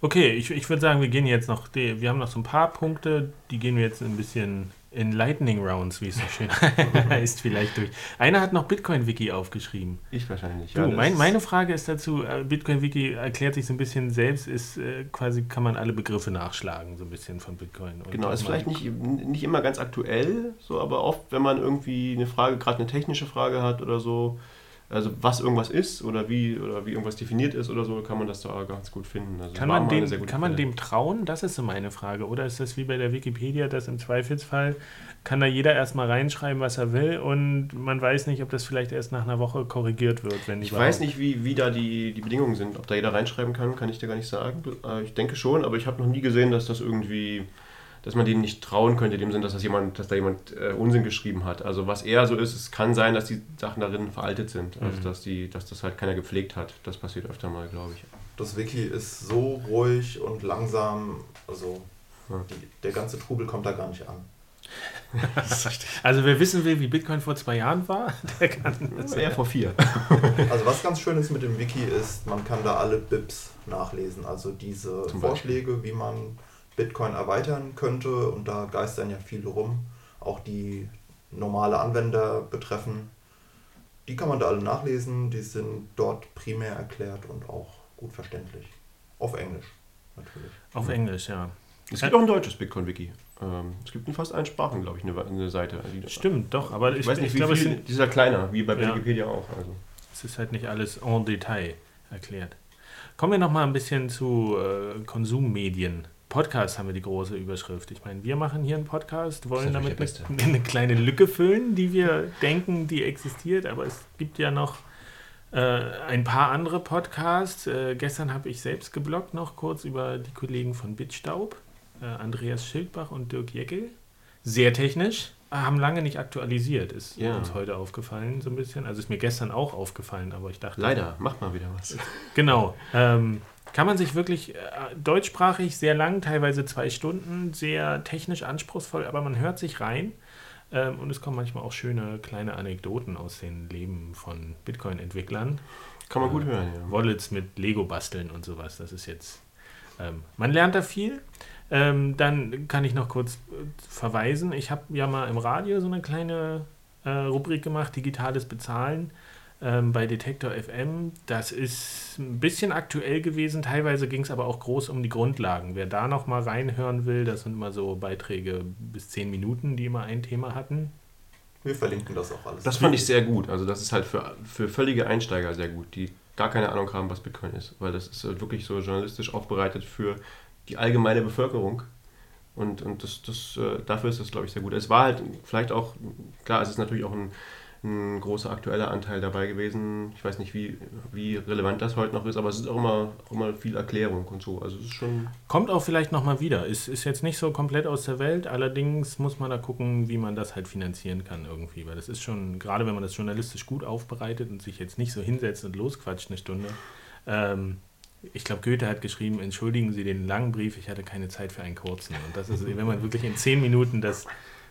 Okay, ich, ich würde sagen, wir gehen jetzt noch, wir haben noch so ein paar Punkte, die gehen wir jetzt ein bisschen in Lightning Rounds, wie es so schön heißt, vielleicht durch. Einer hat noch Bitcoin-Wiki aufgeschrieben. Ich wahrscheinlich, ja. Du, mein, meine Frage ist dazu, äh, Bitcoin-Wiki erklärt sich so ein bisschen selbst, ist äh, quasi, kann man alle Begriffe nachschlagen, so ein bisschen von Bitcoin. Genau, ist vielleicht nicht, nicht immer ganz aktuell, so, aber oft, wenn man irgendwie eine Frage, gerade eine technische Frage hat oder so, also was irgendwas ist oder wie oder wie irgendwas definiert ist oder so, kann man das da ganz gut finden. Also kann man, dem, kann man dem trauen? Das ist so meine Frage. Oder ist das wie bei der Wikipedia, dass im Zweifelsfall kann da jeder erstmal reinschreiben, was er will und man weiß nicht, ob das vielleicht erst nach einer Woche korrigiert wird, wenn Ich weiß nicht, wie, wie da die, die Bedingungen sind. Ob da jeder reinschreiben kann, kann ich dir gar nicht sagen. Äh, ich denke schon, aber ich habe noch nie gesehen, dass das irgendwie dass man denen nicht trauen könnte, in dem Sinn, dass, das jemand, dass da jemand äh, Unsinn geschrieben hat. Also was eher so ist, es kann sein, dass die Sachen darin veraltet sind. Also mhm. dass, die, dass das halt keiner gepflegt hat. Das passiert öfter mal, glaube ich. Das Wiki ist so ruhig und langsam, also ja. die, der ganze Trubel kommt da gar nicht an. also wer wissen will, wie Bitcoin vor zwei Jahren war, der kann das eher vor vier. Also was ganz schön ist mit dem Wiki ist, man kann da alle Bips nachlesen. Also diese Vorschläge, wie man Bitcoin erweitern könnte und da geistern ja viele rum, auch die normale Anwender betreffen. Die kann man da alle nachlesen, die sind dort primär erklärt und auch gut verständlich. Auf Englisch natürlich. Auf Englisch, ja. Es gibt auch ein deutsches Bitcoin-Wiki. Ähm, es gibt in fast allen Sprachen, glaube ich, eine, eine Seite. Stimmt, doch, aber ich, ich weiß nicht, ich wie glaube, viel, dieser kleiner, wie bei ja. Wikipedia auch. Also. Es ist halt nicht alles en Detail erklärt. Kommen wir noch mal ein bisschen zu äh, Konsummedien. Podcast haben wir die große Überschrift. Ich meine, wir machen hier einen Podcast, wollen damit eine, eine, kleine Lücke füllen, die wir denken, die existiert, aber es gibt ja noch äh, ein paar andere Podcasts. Äh, gestern habe ich selbst geblockt noch kurz über die Kollegen von Bitstaub, äh, Andreas Schildbach und Dirk Jeckel. Sehr technisch, haben lange nicht aktualisiert, ist ja. uns heute aufgefallen, so ein bisschen. Also ist mir gestern auch aufgefallen, aber ich dachte. Leider, mach mal wieder was. Genau. Ähm, kann man sich wirklich äh, deutschsprachig sehr lang, teilweise zwei Stunden, sehr technisch anspruchsvoll, aber man hört sich rein. Ähm, und es kommen manchmal auch schöne kleine Anekdoten aus den Leben von Bitcoin-Entwicklern. Kann man gut hören, ja. Wallets mit Lego basteln und sowas. Das ist jetzt. Ähm, man lernt da viel. Ähm, dann kann ich noch kurz äh, verweisen. Ich habe ja mal im Radio so eine kleine äh, Rubrik gemacht, digitales Bezahlen ähm, bei Detektor FM. Das ist ein bisschen aktuell gewesen. Teilweise ging es aber auch groß um die Grundlagen. Wer da noch mal reinhören will, das sind immer so Beiträge bis zehn Minuten, die immer ein Thema hatten. Wir verlinken das auch alles. Das fand ich sehr gut. Also das ist halt für, für völlige Einsteiger sehr gut, die gar keine Ahnung haben, was Bitcoin ist. Weil das ist halt wirklich so journalistisch aufbereitet für die allgemeine Bevölkerung. Und, und das, das, äh, dafür ist das, glaube ich, sehr gut. Es war halt vielleicht auch, klar, es ist natürlich auch ein, ein großer aktueller Anteil dabei gewesen. Ich weiß nicht, wie, wie relevant das heute noch ist, aber es ist auch immer, auch immer viel Erklärung und so. Also es ist schon. Kommt auch vielleicht nochmal wieder. Ist, ist jetzt nicht so komplett aus der Welt, allerdings muss man da gucken, wie man das halt finanzieren kann irgendwie. Weil das ist schon, gerade wenn man das journalistisch gut aufbereitet und sich jetzt nicht so hinsetzt und losquatscht eine Stunde, ähm, ich glaube, Goethe hat geschrieben, entschuldigen Sie den langen Brief, ich hatte keine Zeit für einen kurzen. Und das ist, wenn man wirklich in zehn Minuten das,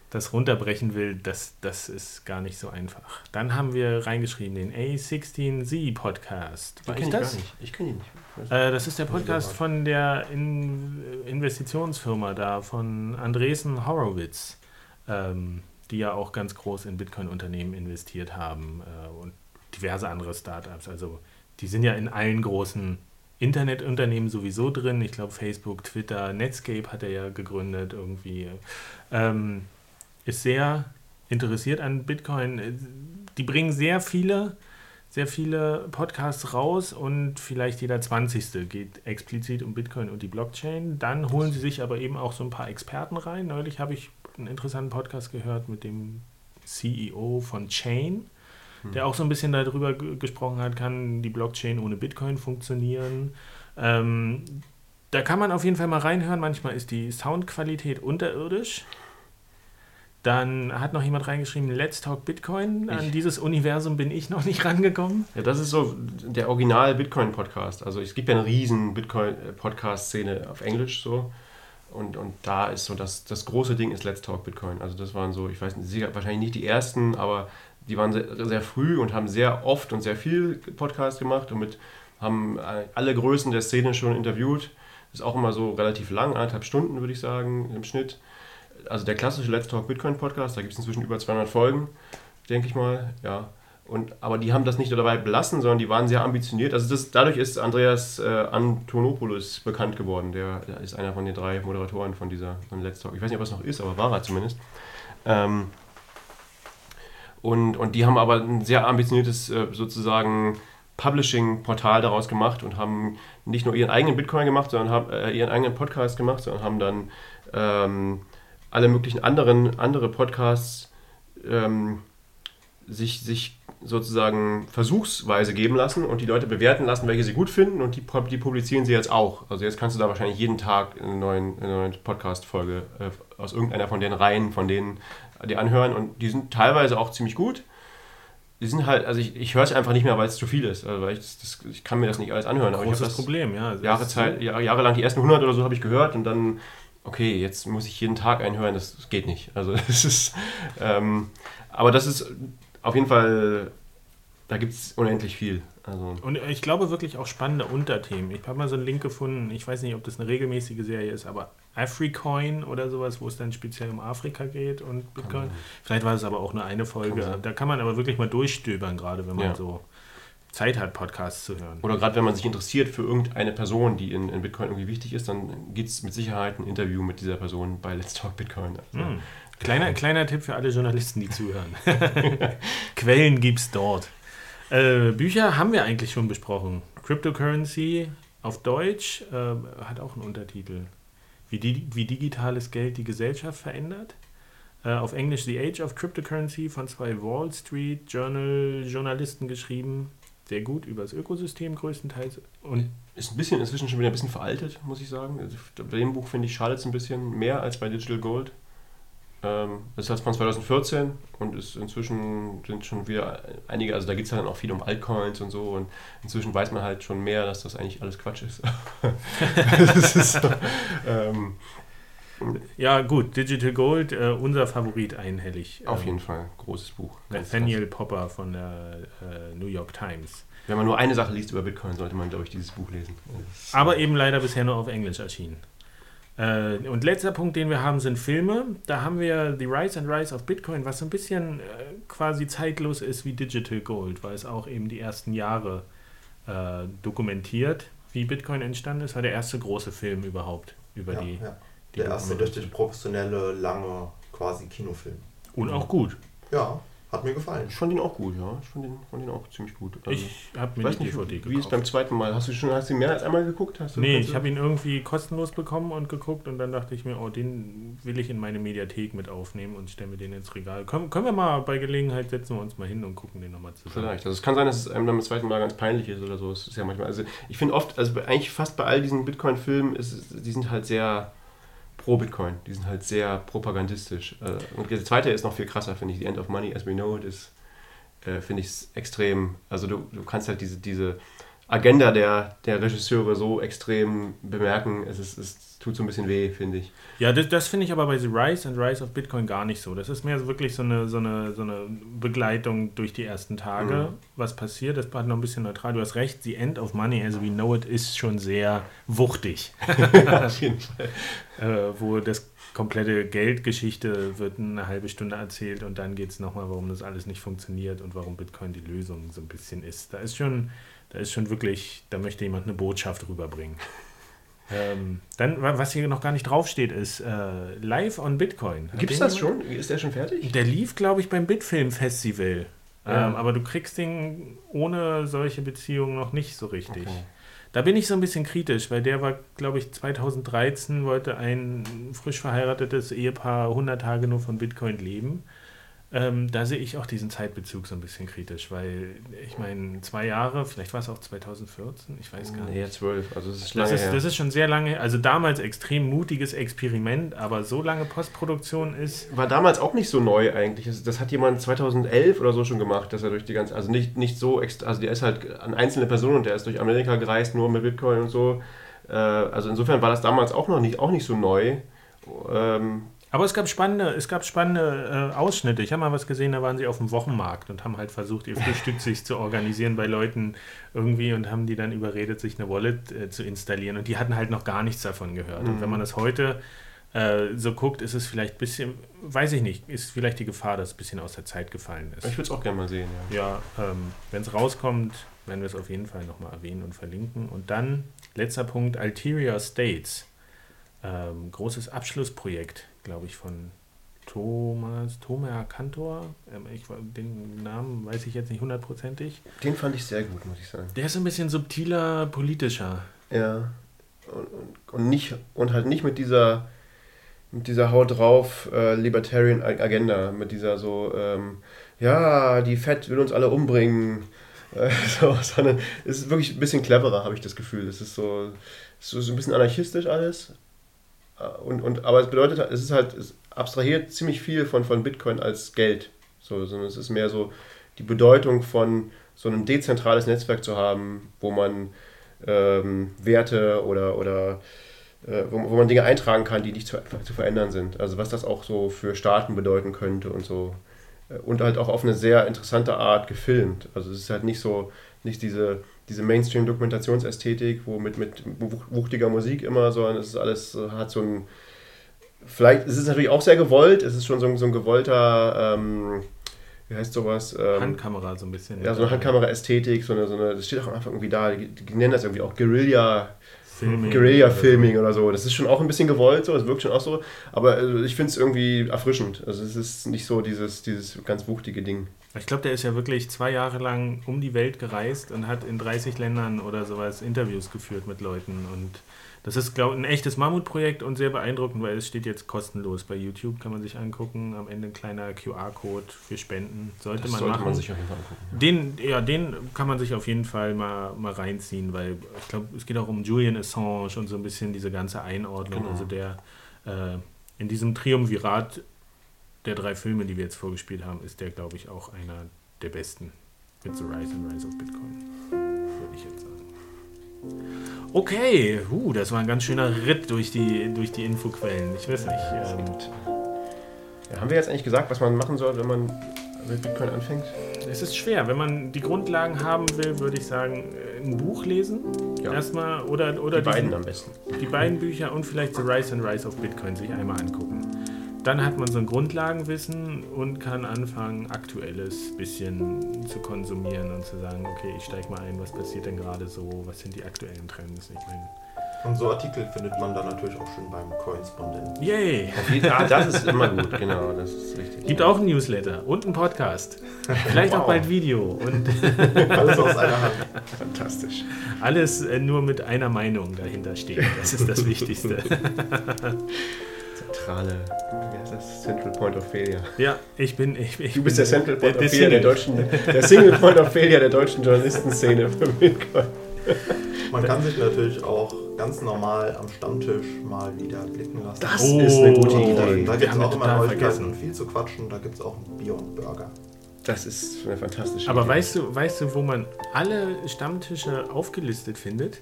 das runterbrechen will, das, das ist gar nicht so einfach. Dann haben wir reingeschrieben den A16Z Podcast. War ich das? Nicht. Ich kenne ihn nicht. Äh, das ist der Podcast von der in Investitionsfirma da, von Andresen Horowitz, ähm, die ja auch ganz groß in Bitcoin-Unternehmen investiert haben äh, und diverse andere Startups. Also die sind ja in allen großen Internetunternehmen sowieso drin. Ich glaube, Facebook, Twitter, Netscape hat er ja gegründet irgendwie. Ähm, ist sehr interessiert an Bitcoin. Die bringen sehr viele, sehr viele Podcasts raus und vielleicht jeder 20. geht explizit um Bitcoin und die Blockchain. Dann holen sie sich aber eben auch so ein paar Experten rein. Neulich habe ich einen interessanten Podcast gehört mit dem CEO von Chain der auch so ein bisschen darüber gesprochen hat, kann die Blockchain ohne Bitcoin funktionieren. Ähm, da kann man auf jeden Fall mal reinhören. Manchmal ist die Soundqualität unterirdisch. Dann hat noch jemand reingeschrieben, Let's Talk Bitcoin. An ich. dieses Universum bin ich noch nicht rangekommen. Ja, das ist so der Original Bitcoin-Podcast. Also es gibt ja eine riesen Bitcoin-Podcast-Szene auf Englisch so. Und, und da ist so das, das große Ding ist Let's Talk Bitcoin. Also das waren so, ich weiß nicht, wahrscheinlich nicht die ersten, aber die waren sehr, sehr früh und haben sehr oft und sehr viel Podcast gemacht und mit, haben alle Größen der Szene schon interviewt. Ist auch immer so relativ lang, anderthalb Stunden würde ich sagen im Schnitt. Also der klassische Let's Talk Bitcoin Podcast, da gibt es inzwischen über 200 Folgen, denke ich mal. Ja. Und, aber die haben das nicht dabei belassen, sondern die waren sehr ambitioniert. Also das, dadurch ist Andreas äh, Antonopoulos bekannt geworden. Der, der, ist einer von den drei Moderatoren von dieser von Let's Talk. Ich weiß nicht, ob es noch ist, aber war er zumindest. Ähm, und, und die haben aber ein sehr ambitioniertes äh, sozusagen Publishing-Portal daraus gemacht und haben nicht nur ihren eigenen Bitcoin gemacht, sondern haben äh, ihren eigenen Podcast gemacht, sondern haben dann ähm, alle möglichen anderen andere Podcasts ähm, sich, sich sozusagen versuchsweise geben lassen und die Leute bewerten lassen, welche sie gut finden und die, die publizieren sie jetzt auch. Also jetzt kannst du da wahrscheinlich jeden Tag eine neue, neue Podcast-Folge äh, aus irgendeiner von den Reihen, von denen die anhören und die sind teilweise auch ziemlich gut. Die sind halt, also ich, ich höre es einfach nicht mehr, weil es zu viel ist. Also weil ich, das, ich kann mir das nicht alles anhören. Aber Großes ich das Problem, ja. Also Jahre Zeit, Jahr, jahrelang, die ersten 100 oder so habe ich gehört und dann, okay, jetzt muss ich jeden Tag einhören, das, das geht nicht. Also das ist, ähm, aber das ist auf jeden Fall, da gibt es unendlich viel. Also und ich glaube wirklich auch spannende Unterthemen. Ich habe mal so einen Link gefunden, ich weiß nicht, ob das eine regelmäßige Serie ist, aber Africoin oder sowas, wo es dann speziell um Afrika geht und Bitcoin. Vielleicht war es aber auch nur eine Folge. Da kann man aber wirklich mal durchstöbern, gerade wenn man ja. so Zeit hat, Podcasts zu hören. Oder gerade wenn man sich interessiert für irgendeine Person, die in, in Bitcoin irgendwie wichtig ist, dann gibt es mit Sicherheit ein Interview mit dieser Person bei Let's Talk Bitcoin. Also, hm. Kleiner, kleiner Tipp für alle Journalisten, die zuhören. Quellen gibt es dort. Äh, Bücher haben wir eigentlich schon besprochen. Cryptocurrency auf Deutsch äh, hat auch einen Untertitel. Wie, die, wie digitales Geld die Gesellschaft verändert. Äh, auf Englisch The Age of Cryptocurrency von zwei Wall Street Journal Journalisten geschrieben. Sehr gut über das Ökosystem größtenteils. Und ist ein bisschen inzwischen schon wieder ein bisschen veraltet, muss ich sagen. Also bei dem Buch finde ich schadet es ein bisschen mehr als bei Digital Gold. Ähm, das ist halt von 2014 und ist inzwischen sind schon wieder einige, also da geht es dann auch viel um Altcoins und so und inzwischen weiß man halt schon mehr, dass das eigentlich alles Quatsch ist. ist so, ähm, ja, gut, Digital Gold, äh, unser Favorit einhellig. Auf ähm, jeden Fall, großes Buch. Nathaniel Popper von der äh, New York Times. Wenn man nur eine Sache liest über Bitcoin, sollte man, glaube ich, dieses Buch lesen. Aber eben leider bisher nur auf Englisch erschienen. Äh, und letzter Punkt, den wir haben, sind Filme. Da haben wir The Rise and Rise of Bitcoin, was so ein bisschen äh, quasi zeitlos ist wie Digital Gold, weil es auch eben die ersten Jahre äh, dokumentiert, wie Bitcoin entstanden ist. War der erste große Film überhaupt über ja, die, ja. Die. Der erste richtig professionelle, lange quasi Kinofilm. Und auch gut. Ja, hat mir gefallen. Ich fand ihn auch gut, ja. Ich fand ihn, fand ihn auch ziemlich gut. Also, ich habe mir weiß die DVD nicht, gekauft. Wie ist beim zweiten Mal? Hast du schon hast du ihn mehr als einmal geguckt? Hast du nee, ich habe ihn irgendwie kostenlos bekommen und geguckt und dann dachte ich mir, oh, den will ich in meine Mediathek mit aufnehmen und stelle mir den ins Regal. Können, können wir mal bei Gelegenheit setzen wir uns mal hin und gucken den nochmal zusammen. Vielleicht. Also es kann sein, dass es einem dann beim zweiten Mal ganz peinlich ist oder so. Es ist ja manchmal, also ich finde oft, also eigentlich fast bei all diesen Bitcoin-Filmen, die sind halt sehr pro Bitcoin. Die sind halt sehr propagandistisch. Äh, und der zweite ist noch viel krasser, finde ich. The End of Money as we know it ist äh, finde ich extrem. Also du, du kannst halt diese, diese Agenda der, der Regisseure so extrem bemerken. Es, ist, es tut so ein bisschen weh, finde ich. Ja, das, das finde ich aber bei The Rise and Rise of Bitcoin gar nicht so. Das ist mehr so wirklich so eine, so eine, so eine Begleitung durch die ersten Tage, mhm. was passiert. Das war noch ein bisschen neutral. Du hast recht, The End of Money as we know it ist schon sehr wuchtig. Auf jeden Fall. äh, wo das komplette Geldgeschichte wird eine halbe Stunde erzählt und dann geht es nochmal, warum das alles nicht funktioniert und warum Bitcoin die Lösung so ein bisschen ist. Da ist schon, da ist schon wirklich, da möchte jemand eine Botschaft rüberbringen. Ähm, dann, was hier noch gar nicht draufsteht, ist äh, Live on Bitcoin. Gibt es das schon? Ist der schon fertig? Der lief, glaube ich, beim Bitfilm Festival. Ja. Ähm, aber du kriegst den ohne solche Beziehungen noch nicht so richtig. Okay. Da bin ich so ein bisschen kritisch, weil der war, glaube ich, 2013 wollte ein frisch verheiratetes Ehepaar 100 Tage nur von Bitcoin leben. Ähm, da sehe ich auch diesen Zeitbezug so ein bisschen kritisch, weil ich meine, zwei Jahre, vielleicht war es auch 2014, ich weiß gar nicht. Nee, zwölf, also das ist lange das ist, das ist schon sehr lange, also damals extrem mutiges Experiment, aber so lange Postproduktion ist... War damals auch nicht so neu eigentlich, das, das hat jemand 2011 oder so schon gemacht, dass er durch die ganze, also nicht, nicht so, also der ist halt an einzelne Personen und der ist durch Amerika gereist, nur mit Bitcoin und so, äh, also insofern war das damals auch noch nicht, auch nicht so neu. Ähm, aber es gab spannende, es gab spannende äh, Ausschnitte. Ich habe mal was gesehen, da waren sie auf dem Wochenmarkt und haben halt versucht, ihr Frühstück sich zu organisieren bei Leuten irgendwie und haben die dann überredet, sich eine Wallet äh, zu installieren. Und die hatten halt noch gar nichts davon gehört. Mhm. Und wenn man das heute äh, so guckt, ist es vielleicht ein bisschen, weiß ich nicht, ist vielleicht die Gefahr, dass es ein bisschen aus der Zeit gefallen ist. Ich würde es auch gerne mal sehen, ja. Ja, ähm, wenn es rauskommt, werden wir es auf jeden Fall nochmal erwähnen und verlinken. Und dann, letzter Punkt, Ulterior States. Ähm, großes Abschlussprojekt glaube ich, von Thomas, Thomas Kantor. Ähm, ich, den Namen weiß ich jetzt nicht hundertprozentig. Den fand ich sehr gut, muss ich sagen. Der ist ein bisschen subtiler, politischer. Ja. Und, und, und nicht, und halt nicht mit dieser, mit dieser Haut drauf äh, Libertarian Agenda, mit dieser so, ähm, ja, die Fett will uns alle umbringen. Äh, so, sondern es ist wirklich ein bisschen cleverer, habe ich das Gefühl. Es ist so, es ist so ein bisschen anarchistisch alles, und, und, aber es bedeutet, es ist halt, es abstrahiert ziemlich viel von, von Bitcoin als Geld. So, sondern es ist mehr so die Bedeutung von so einem dezentrales Netzwerk zu haben, wo man ähm, Werte oder, oder äh, wo, wo man Dinge eintragen kann, die nicht zu, zu verändern sind. Also was das auch so für Staaten bedeuten könnte und so. Und halt auch auf eine sehr interessante Art gefilmt. Also es ist halt nicht so, nicht diese diese Mainstream-Dokumentationsästhetik, wo mit, mit wuchtiger Musik immer, sondern es ist alles, äh, hat so ein, vielleicht, es ist natürlich auch sehr gewollt, es ist schon so ein, so ein gewollter, ähm, wie heißt sowas? Ähm, Handkamera so ein bisschen. Ja, so eine Handkamera-Ästhetik, so eine, so eine, das steht auch einfach irgendwie da, die, die nennen das irgendwie auch Guerilla, Filming Guerilla-Filming oder, so. Das ist schon auch ein bisschen gewollt, so, es wirkt schon auch so. Aber also, ich finde es irgendwie erfrischend. Also es ist nicht so dieses, dieses ganz wuchtige Ding. Ich glaube, der ist ja wirklich zwei Jahre lang um die Welt gereist und hat in 30 Ländern oder sowas Interviews geführt mit Leuten. Und das ist, glaube ich, ein echtes Mammutprojekt und sehr beeindruckend, weil es steht jetzt kostenlos bei YouTube, kann man sich angucken. Am Ende ein kleiner QR-Code für Spenden. Sollte das man sollte machen. Man sich auf jeden Fall angucken. Ja. Den, ja, den kann man sich auf jeden Fall mal, mal reinziehen, weil ich glaube, es geht auch um Julian Assange und so ein bisschen diese ganze Einordnung. Genau. Also der äh, in diesem Triumvirat der drei Filme, die wir jetzt vorgespielt haben, ist der, glaube ich, auch einer der besten mit The Rise and Rise of Bitcoin. Würde ich jetzt sagen. Okay, uh, das war ein ganz schöner Ritt durch die, durch die Infoquellen. Ich weiß nicht. Ähm, ja, haben wir jetzt eigentlich gesagt, was man machen soll, wenn man mit Bitcoin anfängt? Es ist schwer. Wenn man die Grundlagen haben will, würde ich sagen, äh, ein Buch lesen. Ja. Erstmal oder, oder die beiden am besten. Die beiden Bücher und vielleicht The Rise and Rise of Bitcoin sich einmal angucken. Dann hat man so ein Grundlagenwissen und kann anfangen, aktuelles bisschen zu konsumieren und zu sagen, okay, ich steige mal ein, was passiert denn gerade so, was sind die aktuellen Trends. Ich meine, und so Artikel findet man dann natürlich auch schön beim Correspondent. Yay! ah, das ist immer gut, genau, das ist richtig. Gibt auch ein Newsletter und einen Podcast. Vielleicht wow. auch bald Video. Und Alles aus einer Hand. Fantastisch. Alles äh, nur mit einer Meinung dahinter stehen. Das ist das Wichtigste. Zentrale, wie heißt das? Central Point of Failure. Ja, ich bin. Ich, ich du bist der Central Point der, of Failure der deutschen, der Single Point of Failure der deutschen Journalistenszene für Bitcoin. Man kann sich natürlich auch ganz normal am Stammtisch mal wieder blicken lassen. Das oh, ist eine gute Idee. Da, da gibt es auch immer Neuigkeiten und viel zu quatschen. Da gibt es auch ein Bier und Burger. Das ist eine fantastische Aber Idee. weißt du, weißt du, wo man alle Stammtische aufgelistet findet?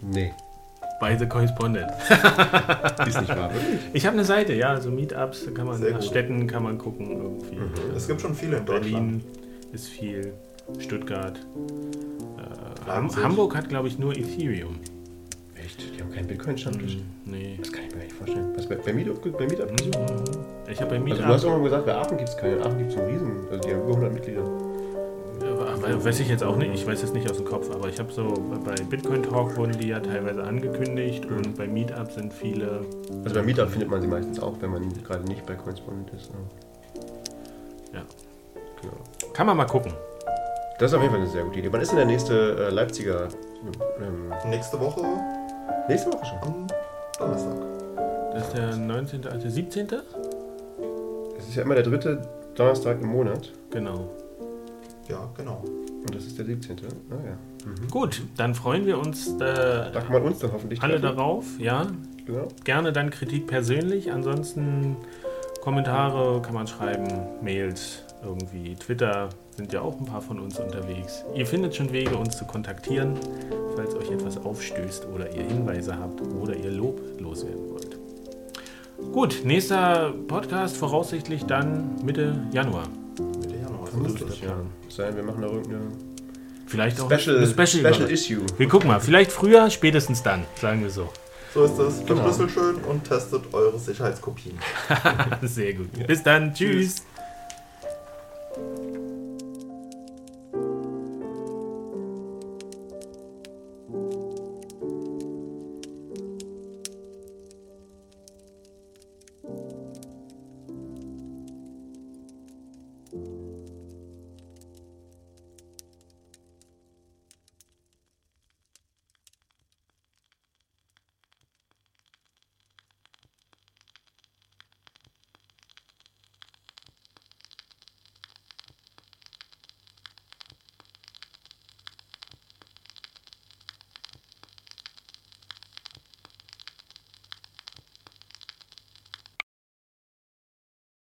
Nee. Bei The Correspondent. ist nicht wahr, wirklich? Ich habe eine Seite, ja, so Meetups, kann man Sehr nach gut. Städten kann man gucken irgendwie. Mhm. Es gibt schon viele in Deutschland. Berlin ist viel, Stuttgart. Ham Hamburg hat, glaube ich, nur Ethereum. Echt? Die haben keinen Bitcoin-Stammtisch? Mm, nee. Das kann ich mir gar nicht vorstellen. Was, bei, bei Meetup, bei Meetup? Mhm. Ich habe bei Meetup... Also du hast irgendwann gesagt, bei Aachen gibt es keinen. Aachen gibt es einen Riesen... Also die haben über 100 Mitglieder. Ja, weiß ich jetzt auch nicht, ich weiß es nicht aus dem Kopf, aber ich habe so, bei Bitcoin Talk wurden die ja teilweise angekündigt mhm. und bei Meetup sind viele. Also bei Meetup findet man sie meistens auch, wenn man gerade nicht bei Correspondent ist. Ja. Genau. Kann man mal gucken. Das ist auf jeden Fall eine sehr gute Idee. Wann ist denn der nächste äh, Leipziger? Ähm, nächste Woche? Nächste Woche schon. Am Donnerstag. Das ist der 19., also der 17.? Es ist ja immer der dritte Donnerstag im Monat. Genau. Ja, genau. Und das ist der 17. Ah, ja. Mhm. Gut, dann freuen wir uns. Äh, da kann man uns dann hoffentlich alle treffen. darauf, ja. Genau. Gerne dann Kritik persönlich. Ansonsten Kommentare kann man schreiben, Mails, irgendwie Twitter sind ja auch ein paar von uns unterwegs. Ihr findet schon Wege, uns zu kontaktieren, falls euch etwas aufstößt oder ihr Hinweise habt oder ihr Lob loswerden wollt. Gut, nächster Podcast voraussichtlich dann Mitte Januar vernünftig, ja. Sein, wir machen da irgendeine. Vielleicht auch Special, eine Special, Special Issue. Wir gucken mal, vielleicht früher, spätestens dann, sagen wir so. So ist das. Verschlüsselt genau. schön und testet eure Sicherheitskopien. Sehr gut. Ja. Bis dann. Tschüss. Tschüss.